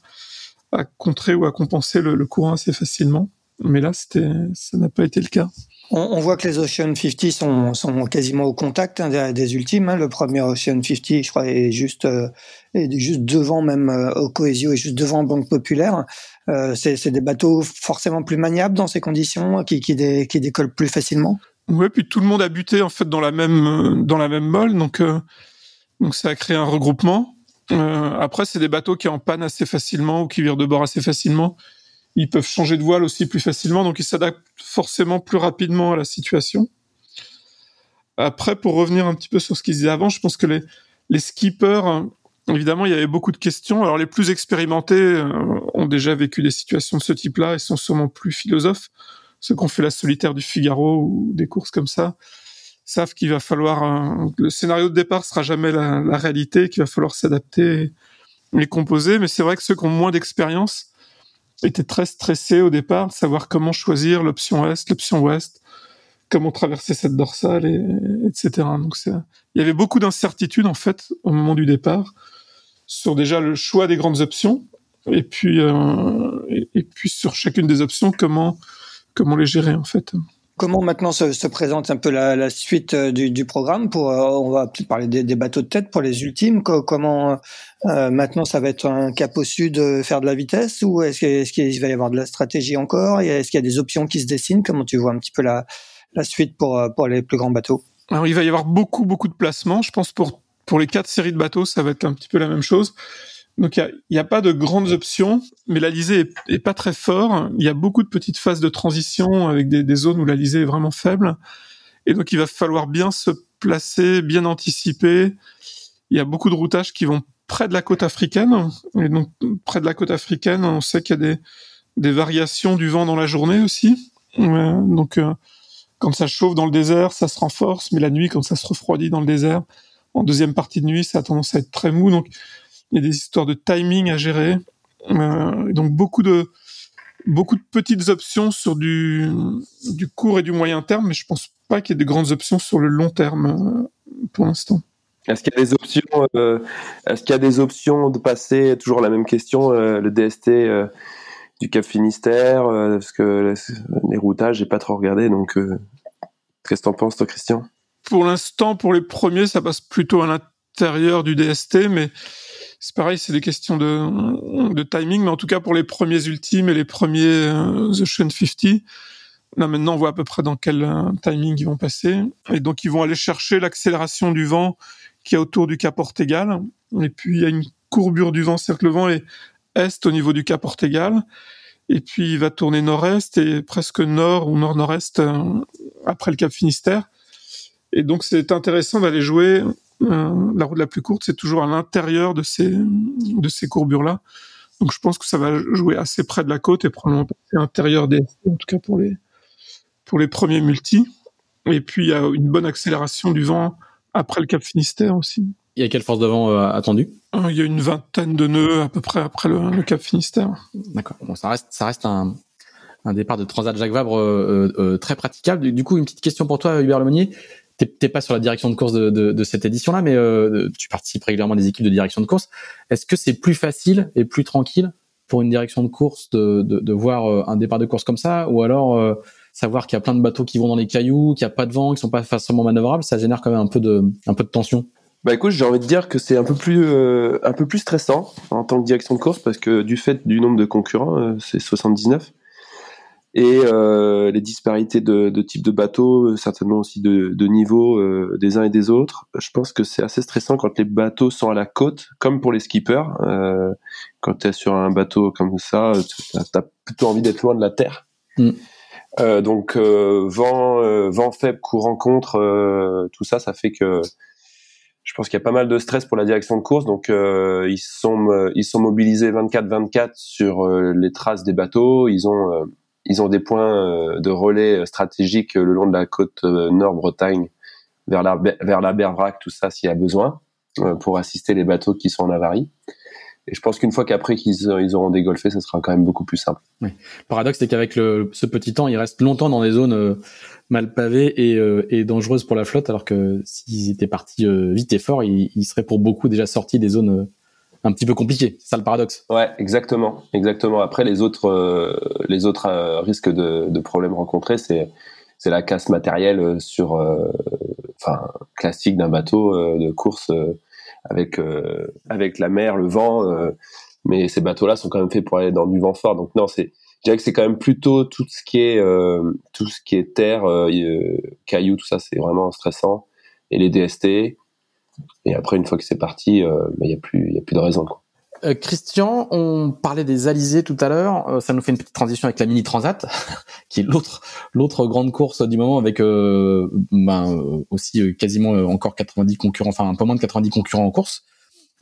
à contrer ou à compenser le, le, courant assez facilement. Mais là, c'était, ça n'a pas été le cas. On, on, voit que les Ocean 50 sont, sont quasiment au contact hein, des, des, ultimes. Hein. Le premier Ocean 50, je crois, est juste, euh, est juste devant même euh, au Coesio et juste devant Banque Populaire. Euh, c'est, c'est des bateaux forcément plus maniables dans ces conditions, qui, qui, dé, qui décollent plus facilement. Ouais, puis tout le monde a buté en fait dans la même dans la même molle, donc euh, donc ça a créé un regroupement. Euh, après, c'est des bateaux qui en panne assez facilement ou qui virent de bord assez facilement. Ils peuvent changer de voile aussi plus facilement, donc ils s'adaptent forcément plus rapidement à la situation. Après, pour revenir un petit peu sur ce qu'ils disaient avant, je pense que les, les skippers Évidemment, il y avait beaucoup de questions. Alors les plus expérimentés euh, ont déjà vécu des situations de ce type-là et sont sûrement plus philosophes. Ceux qui ont fait la solitaire du Figaro ou des courses comme ça savent qu'il va falloir le scénario de départ sera jamais la, réalité, qu'il va falloir s'adapter et les composer. Mais c'est vrai que ceux qui ont moins d'expérience étaient très stressés au départ, de savoir comment choisir l'option est, l'option ouest, comment traverser cette dorsale, et, etc. Donc il y avait beaucoup d'incertitudes en fait au moment du départ sur déjà le choix des grandes options et puis euh, et, puis sur chacune des options comment comment les gérer en fait. Comment maintenant se, se présente un peu la, la suite euh, du, du, programme pour euh, on va parler des, des, bateaux de tête pour les ultimes. Comment euh, maintenant ça va être un cap au sud faire de la vitesse ou est-ce qu'il est va y avoir de la stratégie encore est-ce qu'il y a des options qui se dessinent? Comment tu vois un petit peu la la suite pour pour les plus grands bateaux? Alors il va y avoir beaucoup beaucoup de placements. Je pense pour pour les quatre séries de bateaux, ça va être un petit peu la même chose. Donc il n'y a, a, pas de grandes options, mais l'Alizé est, est, pas très fort. Il y a beaucoup de petites phases de transition avec des, des zones où l'Alizé est vraiment faible. Et donc il va falloir bien se placer, bien anticiper. Il y a beaucoup de routages qui vont près de la côte africaine. Et donc près de la côte africaine, on sait qu'il y a des, des variations du vent dans la journée aussi. Donc euh, quand ça chauffe dans le désert, ça se renforce, mais la nuit, quand ça se refroidit dans le désert, en deuxième partie de nuit, ça a tendance à être très mou. Donc, il y a des histoires de timing à gérer. Euh, donc, beaucoup de beaucoup de petites options sur du du court et du moyen terme, mais je pense pas qu'il y ait de grandes options sur le long terme euh, pour l'instant. Est-ce qu'il y a des options euh, Est-ce qu'il y a des options de passer Toujours la même question, euh, le DST euh, du Cap Finistère, parce que les routages, j'ai pas trop regardé, donc qu'est-ce que t'en penses, toi, Christian? Pour l'instant, pour les premiers, ça passe plutôt à l'intérieur du DST, mais c'est pareil, c'est des questions de, timing. Mais en tout cas, pour les premiers ultimes et les premiers euh, The Ocean 50, là maintenant, on voit à peu près dans quel euh, timing ils vont passer. Et donc, ils vont aller chercher l'accélération du vent qui est autour du Cap Portégal. Et puis, il y a une courbure du vent, c'est-à-dire que le vent est est au niveau du Cap Portégal. Et puis, il va tourner nord-est et presque nord ou nord-nord-est euh, après le Cap Finistère. Et donc c'est intéressant d'aller jouer. Euh, la route la plus courte, c'est toujours à l'intérieur de ces de ces courbures là. Donc je pense que ça va jouer assez près de la côte et probablement à l'intérieur des en tout cas pour les pour les premiers multis. Et puis il y a une bonne accélération du vent après le Cap Finistère aussi. Il y a quelle force de vent euh, attendue? Euh, Il y a une vingtaine de nœuds à peu près après le, le Cap Finistère. D'accord. Bon, ça reste ça reste un, un départ de Transat Jacques Vabre euh, euh, très praticable. Du coup, une petite question pour toi, Hubert Lemonnier t'es pas sur la direction de course de, cette édition-là, mais euh, tu participes régulièrement des équipes de direction de course. Est-ce que c'est plus facile et plus tranquille pour une direction de course de, voir euh, un départ de course comme ça, ou alors euh, savoir qu'il y a plein de bateaux qui vont dans les cailloux, qu'il n'y a pas de vent, qui sont pas facilement manœuvrables, ça génère quand même un peu de, tension. Bah écoute, j'ai envie de dire que c'est un peu plus stressant en tant que direction de course parce que du fait du nombre de concurrents, c'est 79 et euh, les disparités de, de type de bateau, euh, certainement aussi de, de niveau euh, des uns et des autres. Je pense que c'est assez stressant quand les bateaux sont à la côte, comme pour les skippers. Euh, quand tu es sur un bateau comme ça, tu as, plutôt envie d'être loin de la terre. Mm. Euh, donc vent, vent faible, courant contre, tout ça, ça fait que je pense qu'il y a pas mal de stress pour la direction de course. Donc ils sont ils sont mobilisés 24/24 sur les traces des bateaux. Ils ont ils ont des points euh, de relais stratégiques le long de la côte euh, nord-Bretagne, vers la, vers la Bervrac, tout ça, s'il y a besoin, euh, pour assister les bateaux qui sont en avarie. Et je pense qu'une fois qu'après qu'ils ils auront dégolfé, ça sera quand même beaucoup plus simple. Oui. Le paradoxe, c'est qu'avec ce petit temps, ils restent longtemps dans des zones mal pavées et, et, dangereuses pour la flotte, alors que s'ils étaient partis vite et fort, ils, ils, seraient pour beaucoup déjà sortis des zones un petit peu compliqué. C'est ça le paradoxe. Ouais, exactement, exactement. Après, les autres, euh, les autres euh, risques de, de, problèmes rencontrés, c'est c'est la casse matérielle euh, sur, enfin, classique d'un bateau de course avec avec la mer, le vent. mais ces bateaux-là sont quand même faits pour aller dans du vent fort. Donc non, c'est je dirais que c'est quand même plutôt tout ce qui est tout ce qui est terre, cailloux, tout ça, c'est vraiment stressant. Et les DST, et après, une fois que c'est parti, euh, bah, il n'y a plus, a plus de raison. Euh, Christian, on parlait des Alizés tout à l'heure. Euh, ça nous fait une petite transition avec la Mini Transat, qui est l'autre l'autre grande course du moment, avec ben, aussi quasiment encore 90 concurrents, enfin un peu moins de 90 concurrents en course.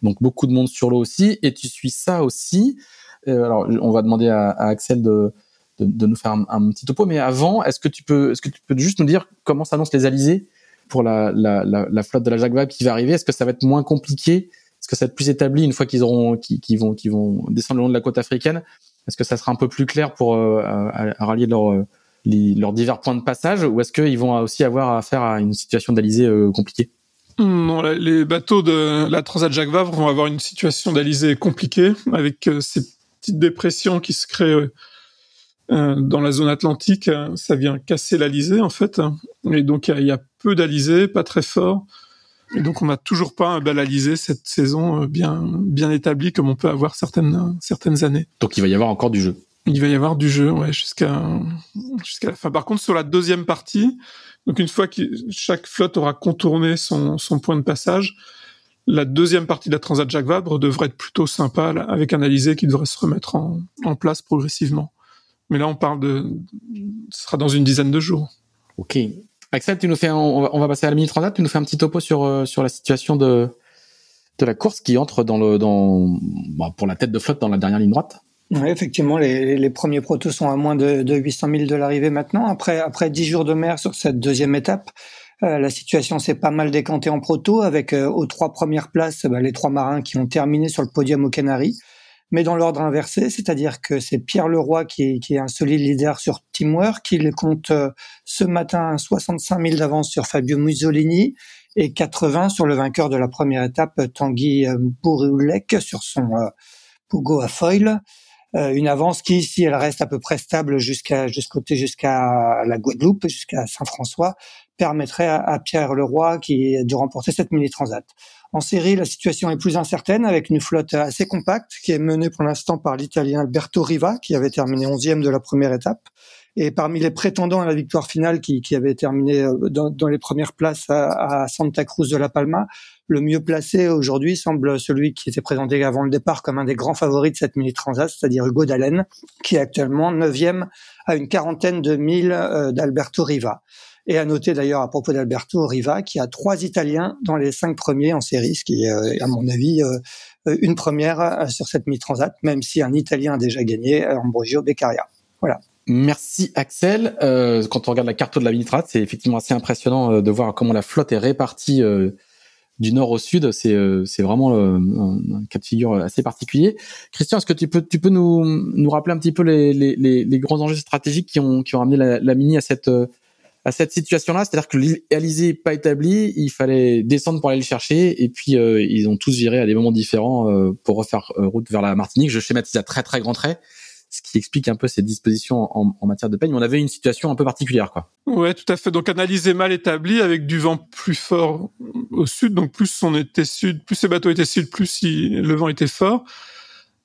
donc beaucoup de monde sur l'eau aussi. Et tu suis ça aussi. alors, on va demander à, Axel de, de, nous faire un, petit topo. Mais avant, est-ce que tu peux, est-ce que tu peux juste nous dire comment s'annoncent les alizés? Pour la, la, la, flotte de la Jacques Vabre qui va arriver Est-ce que ça va être moins compliqué? Est-ce que ça va être plus établi une fois qu'ils auront, qu'ils vont, qu'ils vont descendre le long de la côte africaine? Est-ce que ça sera un peu plus clair pour euh, rallier euh, leurs divers points de passage Ou est-ce qu'ils vont aussi avoir affaire à une situation d'alizé euh, compliquée? Non, les bateaux de la Transat Jacques Vabre vont avoir une situation d'alizé compliquée avec ces petites dépressions qui se créent euh, dans la zone atlantique, euh, ça vient casser l'alizé en fait, et donc il y, a peu d'alizé, pas très fort, et donc on n'a toujours pas un bel alizé cette saison euh, bien bien établi comme on peut avoir certaines certaines années. Donc il va y avoir encore du jeu. Il va y avoir du jeu, ouais, jusqu'à jusqu'à la fin. Par contre, sur la deuxième partie, donc une fois que chaque flotte aura contourné son son point de passage, la deuxième partie de la Transat Jacques Vabre devrait être plutôt sympa, avec un alizé qui devrait se remettre en, en place progressivement. Mais là, on parle de, ce sera dans une dizaine de jours. Ok. Axel, tu nous fais, on va, passer à la mini transat. Tu nous fais un petit topo sur euh, sur la situation de de la course qui entre dans le dans bah, pour la tête de flotte dans la dernière ligne droite. Oui, effectivement, les, les premiers protos sont à moins de, de 800 000 de l'arrivée maintenant. Après après 10 jours de mer sur cette deuxième étape, euh, la situation s'est pas mal décantée en proto avec euh, aux trois premières places bah, les trois marins qui ont terminé sur le podium aux Canaries mais dans l'ordre inversé, c'est-à-dire que c'est Pierre Leroy qui est, un solide leader sur Teamwork, il compte euh, ce matin 65 000 d'avance sur Fabio Mussolini et 80 sur le vainqueur de la première étape, Tanguy euh, Bouroulek, sur son Pogo à foil. une avance qui, si elle reste à peu près stable jusqu'à jusqu'à jusqu'à la Guadeloupe, jusqu'à Saint-François, permettrait à, Pierre Leroy qui de remporter cette mini transat. En série, la situation est plus incertaine avec une flotte assez compacte qui est menée pour l'instant par l'Italien Alberto Riva qui avait terminé 11e de la première étape. Et parmi les prétendants à la victoire finale qui, qui avaient terminé euh, dans, les premières places à, Santa Cruz de la Palma, le mieux placé aujourd'hui semble celui qui était présenté avant le départ comme un des grands favoris de cette mini-transat, c'est-à-dire Hugo Dallène, qui est actuellement 9e à une quarantaine de milles euh, d'Alberto Riva. Et à noter d'ailleurs à propos d'Alberto Riva, qui a trois Italiens dans les cinq premiers en série, ce qui est euh, à mon avis euh, euh, une première sur cette mi-transat, même si un Italien a déjà gagné, Ambrogio Beccaria. Voilà. Merci Axel. Euh, quand on regarde la carte de la mini-transat, c'est effectivement assez impressionnant de voir comment la flotte est répartie du nord au sud. C'est c'est vraiment un, cas de figure assez particulier. Christian, est-ce que tu peux tu peux nous nous rappeler un petit peu les les, grands enjeux stratégiques qui ont qui ont amené la mini à cette à cette situation-là, c'est-à-dire que l'Alizé pas établi, il fallait descendre pour aller le chercher, et puis euh, ils ont tous viré à des moments différents euh, pour refaire euh, route vers la Martinique. Je schématise à très très grands traits, ce qui explique un peu ces dispositions en, en matière de peigne. Mais on avait une situation un peu particulière, quoi. Ouais, tout à fait. Donc analysé mal établi, avec du vent plus fort au sud, donc plus on était sud, plus ces bateaux étaient sud, plus le vent était fort,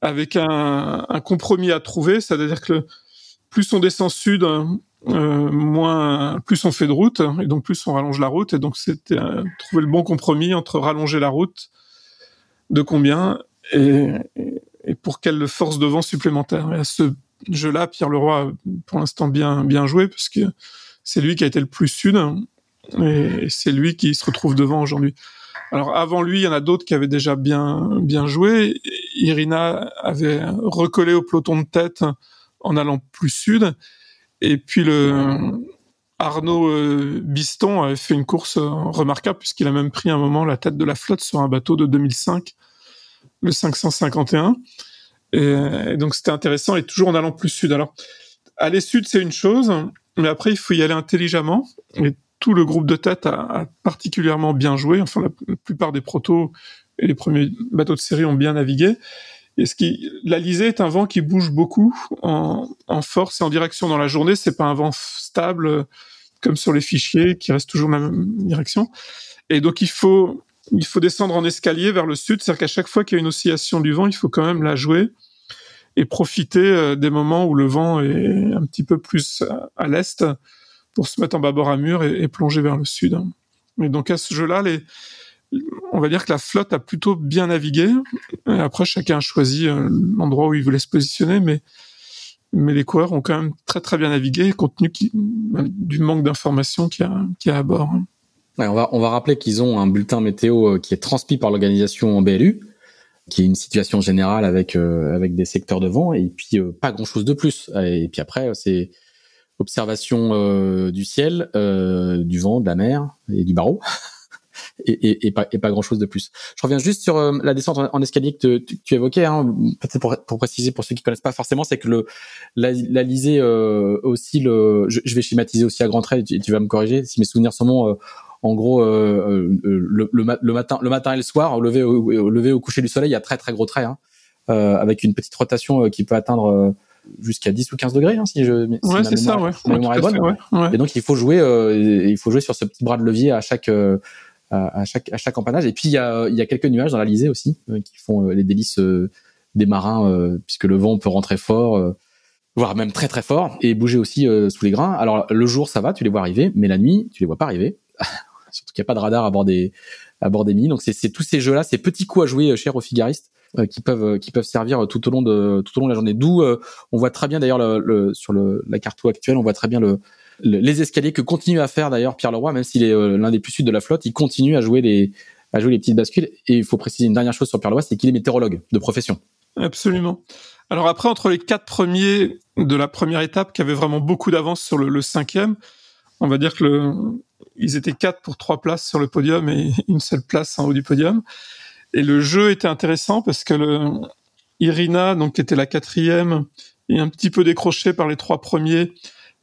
avec un, un compromis à trouver, c'est-à-dire que plus on descend sud, euh, moins plus on fait de route et donc plus on rallonge la route et donc c'était euh, trouver le bon compromis entre rallonger la route de combien et, et pour quelle force de vent supplémentaire. Et à ce jeu-là, Pierre Leroy pour l'instant bien bien joué puisque c'est lui qui a été le plus sud et c'est lui qui se retrouve devant aujourd'hui. Alors avant lui, il y en a d'autres qui avaient déjà bien bien joué. Irina avait recollé au peloton de tête en allant plus sud et puis le Arnaud euh, Biston avait fait une course euh, remarquable puisqu'il a même pris un moment la tête de la flotte sur un bateau de 2005, le 551. Et, donc c'était intéressant et toujours en allant plus sud. Alors aller sud c'est une chose, mais après il faut y aller intelligemment. Et tout le groupe de tête a, particulièrement bien joué. Enfin la, plupart des protos et les premiers bateaux de série ont bien navigué. Et ce qui, est un vent qui bouge beaucoup en, force et en direction dans la journée. C'est pas un vent stable comme sur les fichiers qui reste toujours dans la même direction. Et donc il faut, il faut descendre en escalier vers le sud. C'est-à-dire qu'à chaque fois qu'il y a une oscillation du vent, il faut quand même la jouer et profiter euh, des moments où le vent est un petit peu plus à l'est pour se mettre en bâbord à mur et, et plonger vers le sud. Et donc à ce jeu-là, les, on va dire que la flotte a plutôt bien navigué. après, chacun a choisi euh, l'endroit où il voulait se positionner, mais mais les coureurs ont quand même très très bien navigué, compte tenu du manque d'informations qu'il y, a, à bord. on va on va rappeler qu'ils ont un bulletin météo euh, qui est transmis par l'organisation BLU. qui est une situation générale avec avec des secteurs de vent et puis pas grand chose de plus. Et puis après c'est observation du ciel, du vent, de la mer et du barreau. et, et, pas, et pas grand chose de plus. Je reviens juste sur euh, la descente en, escalier que tu, tu évoquais, hein, peut-être pour, pour, préciser pour ceux qui connaissent pas forcément, c'est que le la, la euh, aussi le, je, vais schématiser aussi à grands traits, tu, tu vas me corriger si mes souvenirs sont bons. Euh, en gros, euh, le, le, le, matin, le matin et le soir, au lever au, au, lever au coucher du soleil, il y a très très gros traits, hein, avec une petite rotation qui peut atteindre jusqu'à 10 ou 15 degrés hein, si je si ouais, c'est ça ouais, est bonne. ouais, et donc il faut jouer euh, il faut jouer sur ce petit bras de levier à chaque à, chaque à chaque empannage. Et puis il y a, il y a quelques nuages dans l'Alizé aussi euh, qui font euh, les délices euh, des marins puisque le vent peut rentrer fort, voire même très très fort et bouger aussi sous les grains. Alors le jour ça va, tu les vois arriver, mais la nuit tu les vois pas arriver. Surtout qu'il n'y a pas de radar à bord des à bord des mines. Donc c'est tous ces jeux-là, ces petits coups à jouer chers aux figaristes qui peuvent qui peuvent servir tout au long de tout au long de la journée. D'où on voit très bien d'ailleurs le, sur le, la carte actuelle, on voit très bien le les escaliers que continue à faire d'ailleurs Pierre Leroy, même s'il est euh, l'un des plus sud de la flotte, il continue à jouer les à jouer les petites bascules. Et il faut préciser une dernière chose sur Pierre Leroy, c'est qu'il est météorologue de profession. Absolument. Alors après, entre les quatre premiers de la première étape, qui avaient vraiment beaucoup d'avance sur le, cinquième, on va dire que ils étaient quatre pour trois places sur le podium et une seule place en haut du podium. Et le jeu était intéressant parce que Irina, donc qui était la quatrième, et un petit peu décroché par les trois premiers,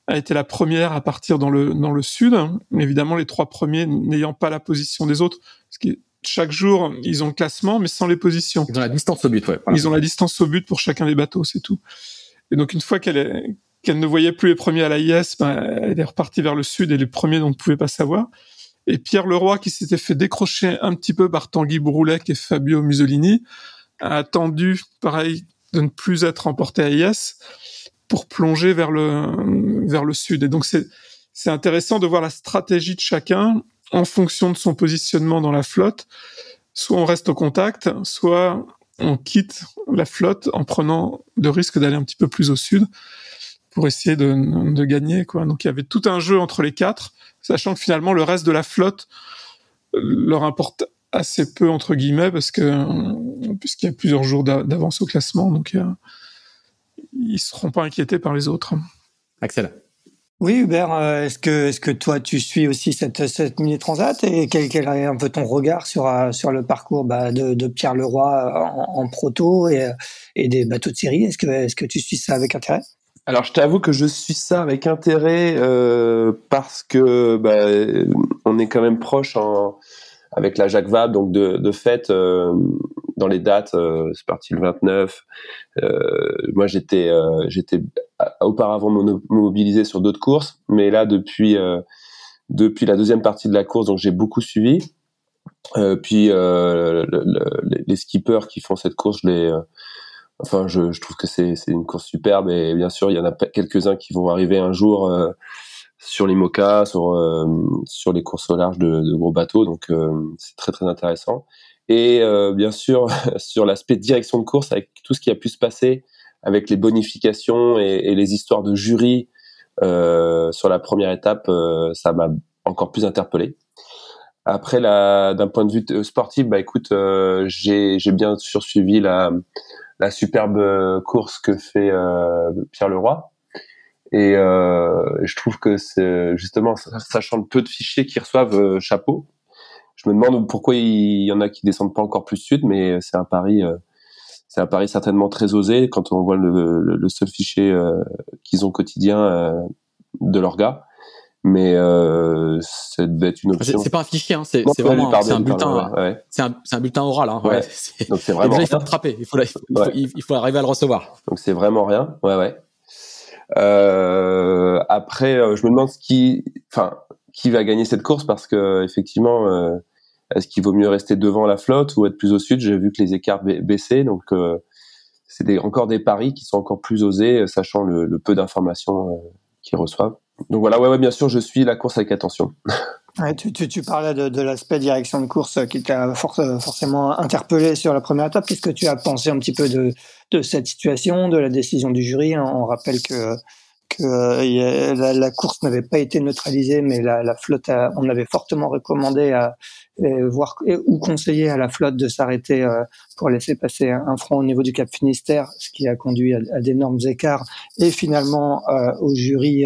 a été la première à partir dans le dans le sud. Évidemment, les trois premiers n'ayant pas la position des autres, parce que chaque jour ils ont le classement, mais sans les positions. Ils ont la distance au but, ouais. Ils ont la distance au but pour chacun des bateaux, c'est tout. Et donc une fois qu'elle qu'elle ne voyait plus les premiers à la IS, ben, elle est repartie vers le sud et les premiers donc ne pouvaient pas savoir. Et Pierre Leroy, qui s'était fait décrocher un petit peu par Tanguy Broulet et Fabio Musolini, a attendu, pareil, de ne plus être emporté à IS pour plonger vers le vers le sud. Et donc c'est intéressant de voir la stratégie de chacun en fonction de son positionnement dans la flotte. Soit on reste au contact, soit on quitte la flotte en prenant le risque d'aller un petit peu plus au sud pour essayer de, de gagner quoi. Donc il y avait tout un jeu entre les quatre, sachant que finalement le reste de la flotte leur importe assez peu entre guillemets parce que puisqu'il y a plusieurs jours d'avance au classement donc il ils seront pas inquiétés par les autres. Axel. Oui, Hubert, euh, est-ce que, est-ce que toi, tu suis aussi cette, cette mini transat et quel, quel est un peu ton regard sur, euh, sur le parcours bah, de, de, Pierre Leroy en, en proto et, et, des bateaux de série Est-ce que, est-ce que tu suis ça avec intérêt? Alors, je t'avoue que je suis ça avec intérêt euh, parce que bah, on est quand même proche en, avec la Jacques Vabre, donc de, de fait, euh, dans les dates, euh, c'est parti le 29. Euh, moi, j'étais euh, j'étais auparavant mobilisé sur d'autres courses, mais là, depuis depuis la deuxième partie de la course, donc j'ai beaucoup suivi. puis les skippers qui font cette course, je les enfin, je, je trouve que c'est une course superbe et bien sûr, il y en a quelques-uns qui vont arriver un jour sur l'IMOCA, sur sur les courses au large de, de gros bateaux, donc c'est très très intéressant et euh, bien sûr sur l'aspect direction de course avec tout ce qui a pu se passer avec les bonifications et, et les histoires de jury euh, sur la première étape, euh, ça m'a encore plus interpellé. Après, d'un point de vue sportif, bah écoute, euh, j'ai bien sûr suivi la, la superbe course que fait Pierre Leroy. Et je trouve que c'est justement, sachant le peu de fichiers qu'ils reçoivent, chapeau, je me demande pourquoi il y en a qui descendent pas encore plus sud, mais c'est un pari, euh, c'est un pari certainement très osé quand on voit le, le, seul fichier euh, qu'ils ont quotidien euh, de leur gars. Mais euh, ça devait être une option. C'est pas un fichier, hein, c'est vraiment un, un bulletin. Ouais. C'est un, un, bulletin oral. Hein, ouais. Donc c'est vraiment. Déjà, il faut attraper. Il faut, il, faut, il faut, arriver à le recevoir. Donc c'est vraiment rien. Ouais, ouais. Euh, après, je me demande ce qui, enfin, qui va gagner cette course parce que effectivement, euh, est-ce qu'il vaut mieux rester devant la flotte ou être plus au sud? J'ai vu que les écarts baissaient, donc euh, c'est encore des paris qui sont encore plus osés, euh, sachant le, peu d'informations qu'ils reçoivent. Donc voilà, ouais, ouais, bien sûr, je suis la course avec attention. Tu, tu, tu, parlais de, de l'aspect direction de course qui t'a forcément interpellé sur la première étape. Qu'est-ce que tu as pensé un petit peu de, de cette situation, de la décision du jury? On rappelle que que euh, la, la, course n'avait pas été neutralisée, mais la, la flotte, on avait fortement recommandé à voir ou conseillé à la flotte de s'arrêter euh, pour laisser passer un, front au niveau du Cap Finistère, ce qui a conduit à, à d'énormes écarts, et finalement euh, au jury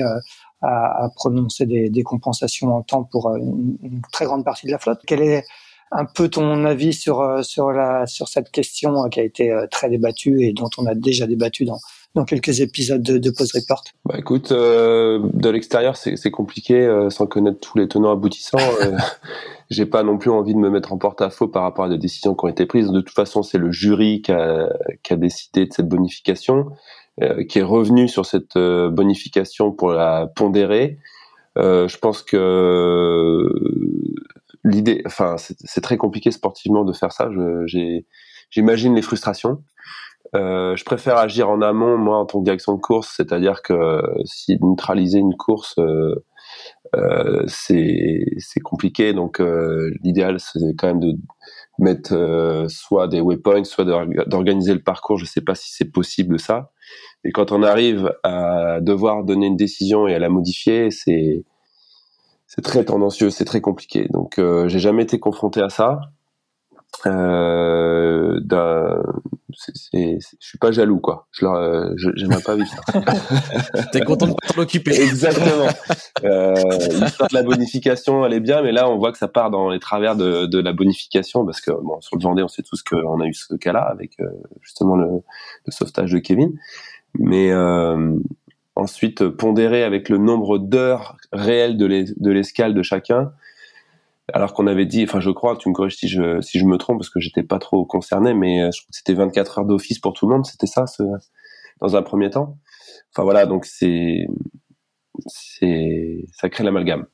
à, à, prononcer des, des, compensations en temps pour une, une, très grande partie de la flotte. Quel est un peu ton avis sur sur la sur cette question qui a été très débattue et dont on a déjà débattu dans dans quelques épisodes de, de Pause Report? Bah écoute, euh, de l'extérieur c'est compliqué euh, sans connaître tous les tenants aboutissants. Euh, J'ai pas non plus envie de me mettre en porte-à-faux par rapport à des décisions qui ont été prises. De toute façon, c'est le jury qui a, qui a, décidé de cette bonification, euh, qui est revenu sur cette euh, bonification pour la pondérer. je pense que l'idée, enfin, c'est très compliqué sportivement de faire ça. J'imagine les frustrations. Euh, je préfère agir en amont, moi, en tant que direction de course, c'est-à-dire que si neutraliser une course, euh, euh, c'est compliqué. Donc, euh, l'idéal, c'est quand même de mettre euh, soit des waypoints, soit d'organiser le parcours. Je ne sais pas si c'est possible ça. Et quand on arrive à devoir donner une décision et à la modifier, c'est c'est très tendancieux, c'est très compliqué. Donc, euh, j'ai jamais été confronté à ça. Euh, je suis pas jaloux quoi. Je euh, j'aimerais pas vivre ça. T'es content de t'en occuper. Exactement. Euh, l'histoire de la bonification, elle est bien, mais là on voit que ça part dans les travers de, de la bonification parce que bon, sur le Vendée, on sait tous qu'on a eu ce cas-là avec euh, justement le, le, sauvetage de Kevin, mais euh, ensuite pondérer avec le nombre d'heures réelles de l'escale de chacun alors qu'on avait dit, enfin je crois, tu me corriges si je, me trompe parce que j'étais pas trop concerné, mais euh, je crois que c'était 24 heures d'office pour tout le monde, c'était ça dans un premier temps. Enfin voilà, donc c'est ça crée l'amalgame.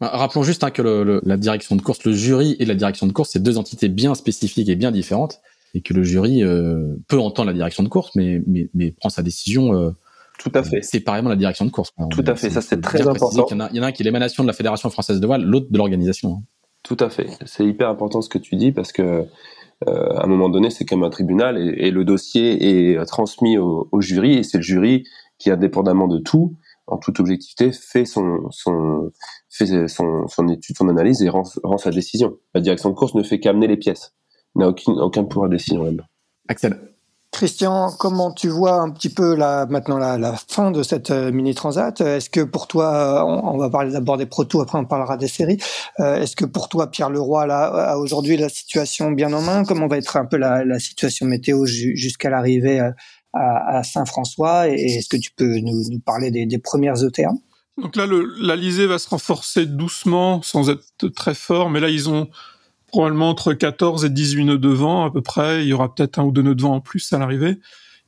Bah, rappelons juste hein, que la direction de course, le jury et la direction de course, c'est deux entités bien spécifiques et bien différentes, et que le jury euh, peut entendre la direction de course, mais mais, mais prend sa décision euh, tout à fait. Séparément la direction de course. Tout à fait, ça c'est très important. Il y, en a, il y en a un qui est l'émanation de la Fédération française de voile, l'autre de l'organisation. Hein. Tout à fait. C'est hyper important ce que tu dis parce que euh, à un moment donné, c'est comme un tribunal et, le dossier est transmis au, jury et c'est le jury qui, indépendamment de tout, en toute objectivité, fait son, son, fait son, son étude, son analyse et rend, rend, sa décision. La direction de course ne fait qu'amener les pièces, n'a aucun, aucun pouvoir de décision même. Axel. Christian, comment tu vois un petit peu la, maintenant la, la fin de cette euh, mini transat Est-ce que pour toi, on, va parler d'abord des protos, après on parlera des séries. Euh, est-ce que pour toi, Pierre Leroy, là, a aujourd'hui la situation bien en main? Comment va être un peu la, la situation météo jusqu'à l'arrivée euh, à, à Saint-François? Et est-ce que tu peux nous, nous parler des, des premières ETA Donc là, l'Alizé va se renforcer doucement, sans être très fort, mais là, ils ont probablement entre 14 et 18 nœuds de vent à peu près. Il y aura peut-être un ou deux nœuds de vent en plus à l'arrivée.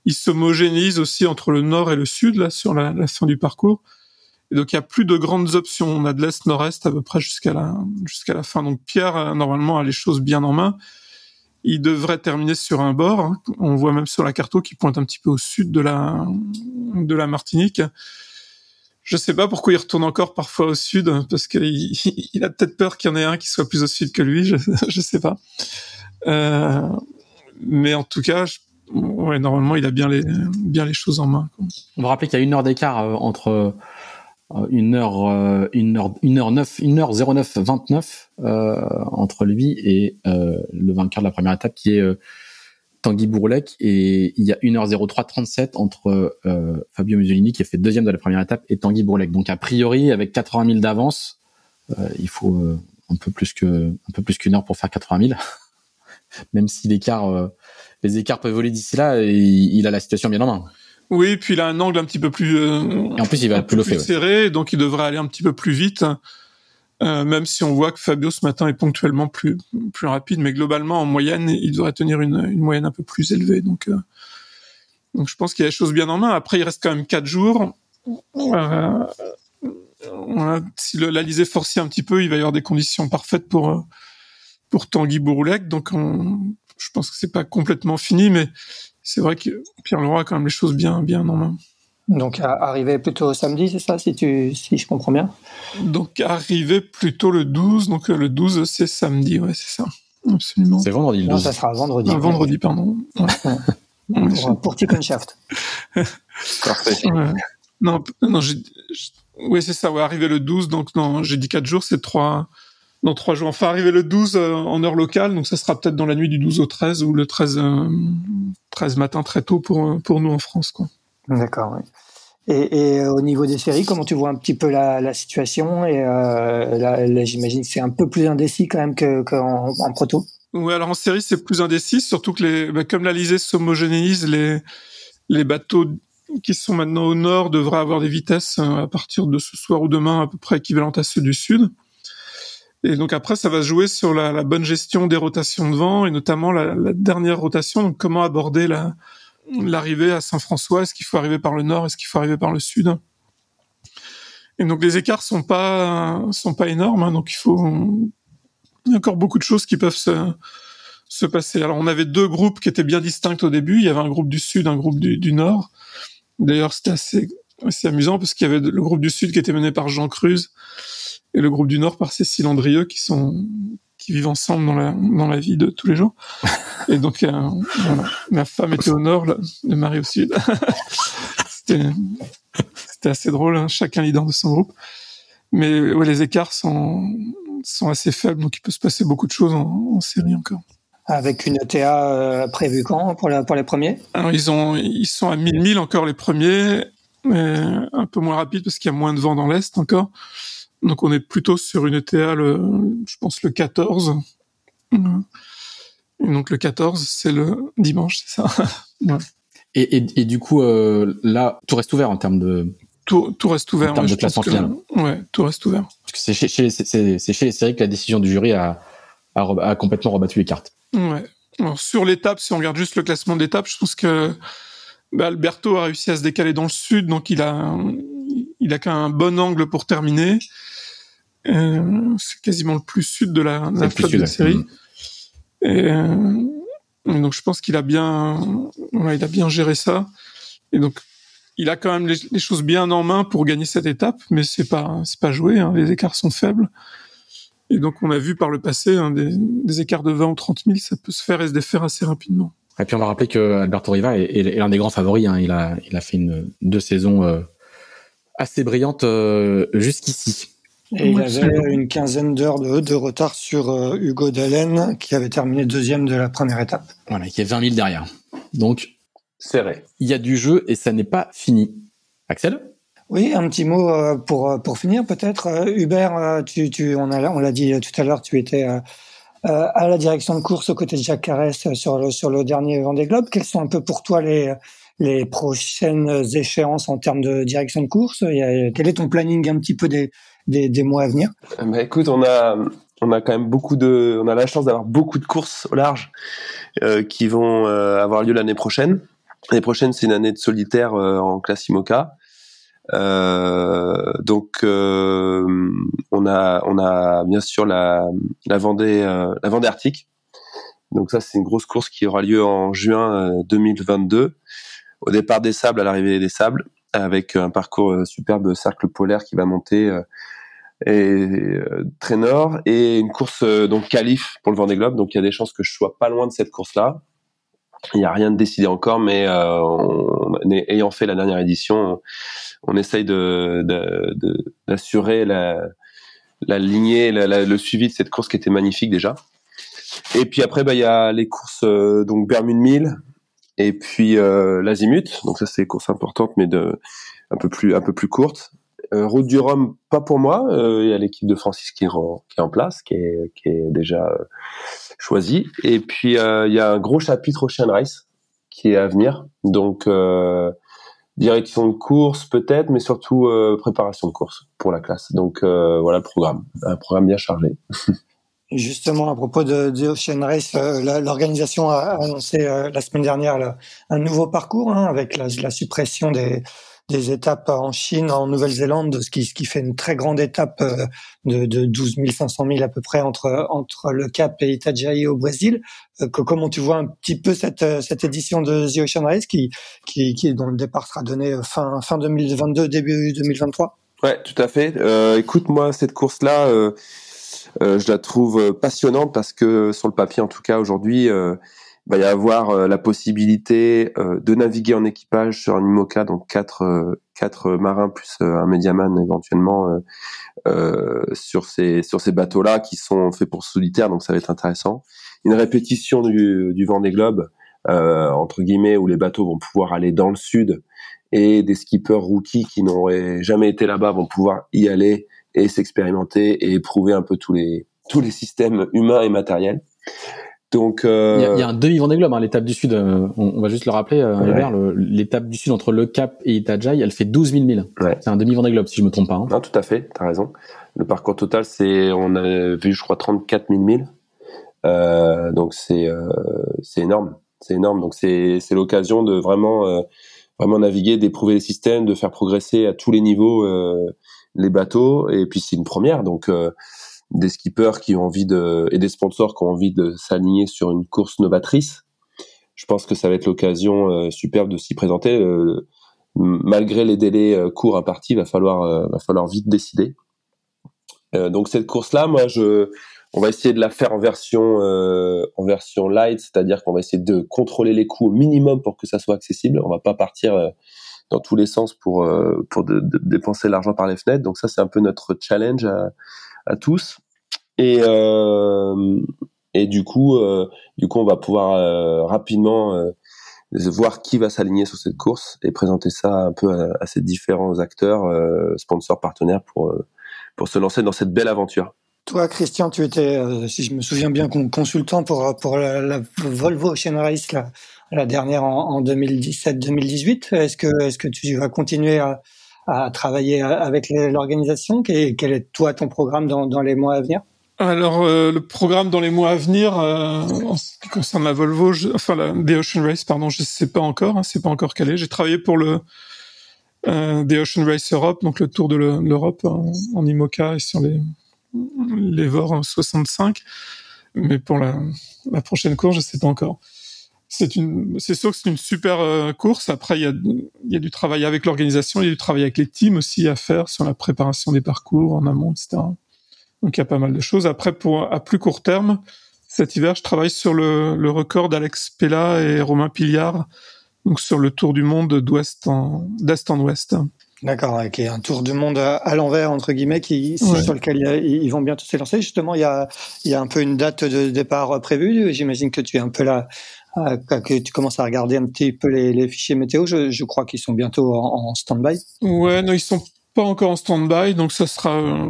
Il s'homogénise aussi entre le nord et le sud là sur la, la fin du parcours. Et donc il y a plus de grandes options. On a de l'est nord-est à peu près jusqu'à la jusqu'à la fin. Donc Pierre euh, normalement a les choses bien en main. Il devrait terminer sur un bord. Hein. On voit même sur la carte qui pointe un petit peu au sud de la de la Martinique. Je sais pas pourquoi il retourne encore parfois au sud, parce qu'il il a peut-être peur qu'il y en ait un qui soit plus au sud que lui, je, je sais pas. Euh, mais en tout cas, ouais, normalement, il a bien les, bien les choses en main. On va rappeler qu'il y a une heure d'écart euh, entre euh, euh, une heure, une heure une heure 09 29 euh, entre lui et le vainqueur de la première étape qui est Tanguy Bourlec et il y a 1h03 37 entre euh, Fabio Mussolini qui a fait deuxième de la première étape et Tanguy Bourlec. Donc a priori avec 80 000 d'avance, euh, il faut euh, un peu plus que un peu plus qu'une heure pour faire 80 000. Même si l'écart euh, les écarts peuvent voler d'ici là, et il a la situation bien en main. Oui, puis il a un angle un petit peu plus et en plus il va plus, plus serré, donc il devrait aller un petit peu plus vite. Euh, même si on voit que Fabio ce matin est ponctuellement plus plus rapide, mais globalement en moyenne, il devrait tenir une, une moyenne un peu plus élevée. Donc, euh, donc je pense qu'il y a des choses bien en main. Après, il reste quand même quatre jours. Euh, si l'Alizé forcit un petit peu, il va y avoir des conditions parfaites pour euh, pour Tanguy Bouroulec. Donc, on, je pense que c'est pas complètement fini, mais c'est vrai que Pierre Leroy a quand même les choses bien bien en main. Donc arriver plutôt samedi, c'est ça, si tu, si je comprends bien? Donc arriver plutôt le 12, donc euh, le 12 c'est samedi, ouais, c'est ça, absolument. C'est vendredi le 12. Non, ça sera vendredi. Ah, vendredi, pardon. Ouais. pour, pour Shaft. Parfait. Non, non, oui, c'est ça, ouais, arriver le 12, donc non, j'ai dit 4 jours, c'est 3, dans 3 jours. Enfin, arriver le 12 euh, en heure locale, donc ça sera peut-être dans la nuit du 12 au 13 ou le 13, 13 matin très tôt pour, pour nous en France, quoi. D'accord. Et, et, au niveau des séries, comment tu vois un petit peu la, situation Et euh, là, j'imagine que c'est un peu plus indécis quand même qu'en en proto. Oui, alors en série, c'est plus indécis, surtout que bah, comme la lisée s'homogénéise, les, les bateaux qui sont maintenant au nord devraient avoir des vitesses euh, à partir de ce soir ou demain à peu près équivalentes à ceux du sud. Et donc après, ça va jouer sur la, la bonne gestion des rotations de vent et notamment la, la dernière rotation, donc comment aborder la, l'arrivée à Saint-François. Est-ce qu'il faut arriver par le nord Est-ce qu'il faut arriver par le sud? Et donc les écarts sont pas sont pas énormes, hein, donc il faut y a encore beaucoup de choses qui peuvent se se passer. Alors on avait deux groupes qui étaient bien distincts au début. Il y avait un groupe du sud, un groupe du, du nord. D'ailleurs, c'était assez, assez amusant parce qu'il y avait le groupe du sud qui était mené par Jean Cruz et le groupe du nord par Cécile Andrieux qui sont qui vivent ensemble dans la dans la vie de tous les jours. Et donc euh, voilà. ma femme était au nord, le mari au sud. c'était c'était assez drôle, hein, chacun leader de son groupe. Mais ouais, les écarts sont sont assez faibles, donc il peut se passer beaucoup de choses en, en série encore. Avec une ETA euh, prévue quand pour, la, pour les premiers? Alors ils ont ils sont à 1000 milles encore les premiers, mais un peu moins rapide parce qu'il y a moins de vent dans l'est encore. Donc on est plutôt sur une ETA le je pense le 14. Et donc le 14 c'est le dimanche, c'est ça. ouais. et, et, et, du coup euh, là tout reste ouvert en termes de tout, tout reste ouvert. En termes de classement final. Ouais, tout reste ouvert. Parce que c'est chez, chez, les séries que la décision du jury a, a, a complètement rebattu les cartes. Ouais. Alors, sur l'étape, si on regarde juste le classement d'étape, je pense que bah, Alberto a réussi à se décaler dans le sud, donc il a il a qu'un bon angle pour terminer. Euh, c'est quasiment le plus sud de la, la flotte de la série. Mmh. Et, euh, donc je pense qu'il a bien, ouais, il a bien géré ça. Et donc il a quand même les, les, choses bien en main pour gagner cette étape, mais c'est pas c'est pas joué. Hein, les écarts sont faibles. Et donc, on a vu par le passé hein, des, des, écarts de 20 ou 30 000, ça peut se faire et se défaire assez rapidement. Et puis, on va rappeler que Alberto Riva est, est, l'un des grands favoris. Hein. Il, a, il a fait une, deux saisons euh, assez brillantes jusqu'ici. Et il avait une quinzaine d'heures de, de, retard sur euh, Hugo Dallène, qui avait terminé deuxième de la première étape. Voilà, qui est 20 000 derrière. Donc, serré. Il y a du jeu et ça n'est pas fini. Axel? Oui, un petit mot euh, pour euh, pour finir peut-être. Euh, Hubert, tu, tu on a on l'a dit tout à l'heure, tu étais à la direction de course aux côtés de Jacques Carès sur le sur le dernier Vendée Globe. Quelles sont un peu pour toi les les prochaines échéances en termes de direction de course? Quel est ton planning un petit peu des des, des mois à venir bah, écoute, on a on a quand même beaucoup de on a la chance d'avoir beaucoup de courses au large euh, qui vont euh, avoir lieu l'année prochaine. L'année prochaine, c'est une année de solitaire euh, en classe IMOCA. Euh, donc euh, on a on a bien sûr la la Vendée euh, la Vendée Arctique. Donc ça c'est une grosse course qui aura lieu en juin 2022 au départ des sables à l'arrivée des sables avec un parcours superbe cercle polaire qui va monter et très nord et une course donc qualif pour le Vendée Globe donc il y a des chances que je sois pas loin de cette course là il n'y a rien de décidé encore, mais euh, ayant fait la dernière édition, on essaye de, d'assurer la, la lignée, la, le suivi de cette course qui était magnifique déjà. Et puis après, bah il y a les courses euh, donc Bermude 1000 et puis euh, l'Azimut. Donc ça c'est des courses importantes, mais de un peu plus un peu plus courtes. Euh, Route du Rhum, pas pour moi. Euh, il y a l'équipe de Francis qui qui est en place, qui est, qui est déjà choisie. Et puis il y a un gros chapitre Ocean Race qui est à venir. Donc direction de course peut-être, mais surtout euh, préparation de course pour la classe. Donc euh, voilà le programme, un programme bien chargé. Justement, à propos de, de Ocean Race, euh, l'organisation a annoncé la semaine dernière un nouveau parcours hein, avec la, suppression des, étapes en Chine, en Nouvelle-Zélande, ce qui, fait une très grande étape euh, de, de 12 500 000 à peu près entre, le Cap et Itajaí au Brésil. Euh, comment tu vois un petit peu cette, euh, édition de The Ocean Race qui, qui, qui dont le départ sera donné fin, fin 2022, début 2023 Ouais, tout à fait. Euh, écoute, moi, cette course-là, euh, euh, je la trouve passionnante parce que sur le papier, en tout cas, aujourd'hui, Il va y avoir la possibilité de naviguer en équipage sur un IMOCA, donc quatre quatre marins plus un médiaman éventuellement sur ces sur ces bateaux-là qui sont faits pour solitaire, donc ça va être intéressant. Une répétition du du Vendée Globe entre guillemets où les bateaux vont pouvoir aller dans le sud et des skippers rookies qui n'auraient jamais été là-bas vont pouvoir y aller et s'expérimenter et éprouver un peu tous les tous les systèmes humains et matériels. Donc, euh... il, y a, un demi Vendée Globe, hein, l'étape du Sud. Euh, on, va juste le rappeler, euh, l'étape du Sud entre Le Cap et Itajaï, elle fait 12 000 milles. C'est un demi Vendée Globe, si je me trompe pas. Hein. Non, tout à fait, t'as raison. Le parcours total, c'est, on a vu, je crois, 34 000 milles. Euh, donc c'est c'est énorme, c'est énorme. Donc c'est c'est l'occasion de vraiment vraiment naviguer, d'éprouver les systèmes, de faire progresser à tous les niveaux les bateaux. Et puis c'est une première, donc euh, des skippers qui ont envie de et des sponsors qui ont envie de s'aligner sur une course novatrice. Je pense que ça va être l'occasion euh, superbe de s'y présenter. Euh, malgré les délais courts impartis, va falloir va falloir vite décider. donc cette course-là, moi, je on va essayer de la faire en version en version light, c'est-à-dire qu'on va essayer de contrôler les coûts au minimum pour que ça soit accessible. On va pas partir dans tous les sens pour euh, pour dépenser l'argent par les fenêtres. Donc ça, c'est un peu notre challenge à, tous. Et euh, et du coup, euh, du coup, on va pouvoir rapidement voir qui va s'aligner sur cette course et présenter ça un peu à, ces différents acteurs, sponsors, partenaires pour pour se lancer dans cette belle aventure. Toi, Christian, tu étais, si je me souviens bien, consultant pour pour la, Volvo Ocean Race, la dernière en, 2017-2018. Est-ce que, tu vas continuer à, travailler avec l'organisation? Quel, est toi ton programme dans, les mois à venir? Alors euh, le programme dans les mois à venir euh, en ce qui concerne la Volvo, enfin la The Ocean Race, pardon, je sais pas encore, hein, c'est pas encore calé. J'ai travaillé pour le euh, The Ocean Race Europe, donc le Tour de l'Europe en, IMOCA et sur les les VOR 65, mais pour la, prochaine course, je sais pas encore c'est une, c'est sûr que c'est une super euh, course. Après, il y a, il y a du travail avec l'organisation, il y a du travail avec les teams aussi à faire sur la préparation des parcours en amont, etc. Donc il y a pas mal de choses. Après, pour à plus court terme, cet hiver, je travaille sur le, le record d'Alex Pella et Romain Piliard, donc sur le tour du monde d'ouest en d'est en ouest. D'accord, qui est un tour du monde à, l'envers entre guillemets, qui sur lequel ils vont bientôt s'élancer. Justement, il y a il y a un peu une date de départ prévue. J'imagine que tu es un peu là ah, que tu commences à regarder un petit peu les, fichiers météo, je, je crois qu'ils sont bientôt en, en stand-by. Ouais, non, ils sont pas encore en stand-by, donc ça sera euh,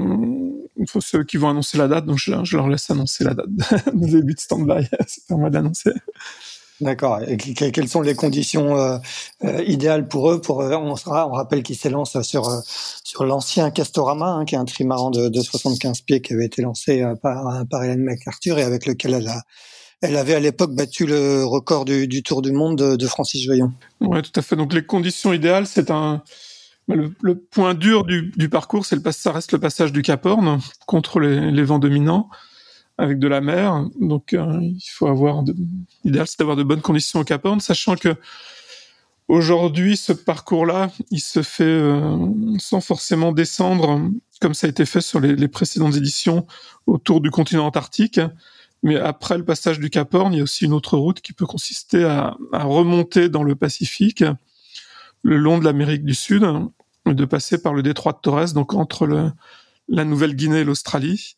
ceux qui vont annoncer la date, donc je, je leur laisse annoncer la date de début de stand-by. C'est pas moi d'annoncer. D'accord. Et quelles sont les conditions euh, euh, idéales pour eux? Pour on sera, on rappelle qu'ils s'élancent sur sur l'ancien Castorama, hein, qui est un trimaran de, de 75 pieds qui avait été lancé par, par Hélène MacArthur et avec lequel elle a elle avait à l'époque battu le record du, Tour du Monde de, Francis Veillon. Ouais, tout à fait. Donc les conditions idéales, c'est un le, point dur du, parcours, c'est le ça reste le passage du Cap Horn contre les, vents dominants avec de la mer. Donc euh, il faut avoir l'idéal, c'est d'avoir de bonnes conditions au Cap Horn, sachant que aujourd'hui ce parcours-là, il se fait euh, sans forcément descendre comme ça a été fait sur les, les précédentes éditions autour du continent antarctique. Mais après le passage du Cap Horn, il y a aussi une autre route qui peut consister à, remonter dans le Pacifique, le long de l'Amérique du Sud, de passer par le détroit de Torres, donc entre la Nouvelle-Guinée et l'Australie,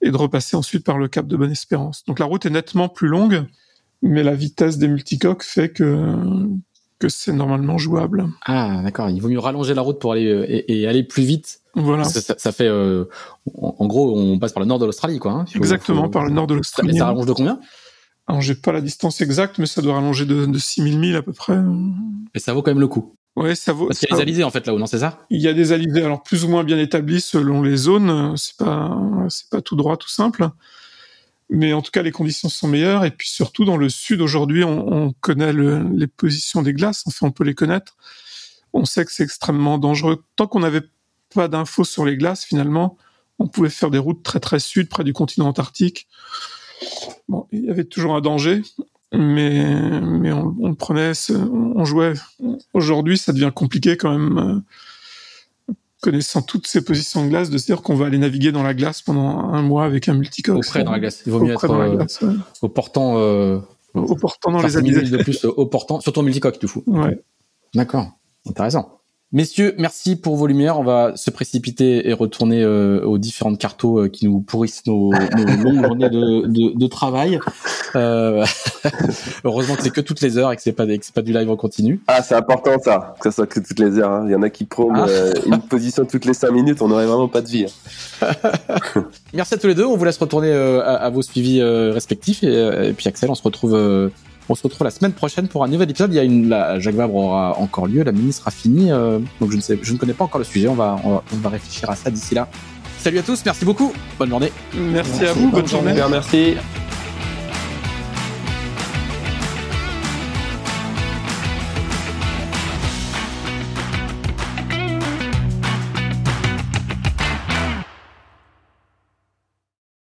et de repasser ensuite par le Cap de Bonne-Espérance. Donc la route est nettement plus longue, mais la vitesse des multicoques fait que que c'est normalement jouable. Ah, d'accord. Il vaut mieux rallonger la route pour aller euh, et, aller plus vite. Voilà. Ça, fait, euh, en, gros, on passe par le nord de l'Australie, quoi. Hein. Exactement, par le nord de l'Australie. Ça, rallonge de combien? Alors, j'ai pas la distance exacte, mais ça doit rallonger de, de 6000 milles à peu près. Et ça vaut quand même le coup. Ouais, ça vaut. Parce qu'il y a des alizés en fait là-haut, non, c'est ça? Il y a des alizés, alors plus ou moins bien établis selon les zones. C'est pas, c'est pas tout droit, tout simple mais en tout cas les conditions sont meilleures. Et puis surtout dans le sud aujourd'hui on, on, connaît le, les positions des glaces. Enfin on peut les connaître. On sait que c'est extrêmement dangereux. Tant qu'on n'avait pas d'infos sur les glaces finalement on pouvait faire des routes très très sud près du continent antarctique. Bon il y avait toujours un danger. Mais mais on, on prenait on jouait. Aujourd'hui ça devient compliqué quand même euh, connaissant toutes ces positions de glace, de se dire qu'on va aller naviguer dans la glace pendant un mois avec un multicoque. Au frais dans la glace. Il vaut mieux être euh, au portant, euh, Au portant dans les c'est 1000 avisés. de plus au portant sur ton multicoque, du coup. Ouais. D'accord, intéressant. Messieurs, merci pour vos lumières. On va se précipiter et retourner euh, aux différentes cartos euh, qui nous pourrissent nos, nos longues journées de, de, de travail. Euh, heureusement que c'est que toutes les heures et que c'est pas, que pas du live en continu. Ah, c'est important ça, que ça soit que toutes les heures. hein. Il y en a qui prônent Ah. une position toutes les 5 minutes, on n'aurait vraiment pas de vie. hein. Merci à tous les deux. On vous laisse retourner à, à vos suivis respectifs et, et puis Axel, on se retrouve. On se retrouve la semaine prochaine pour un nouvel épisode. Il y a une, la Jacques Vabre aura encore lieu, la mini sera finie, euh, donc je ne sais, je ne connais pas encore le sujet. On va, on va, on va réfléchir à ça d'ici là. Salut à tous, merci beaucoup, bonne journée. Merci, Merci, à vous, bonne bonne journée. Merci.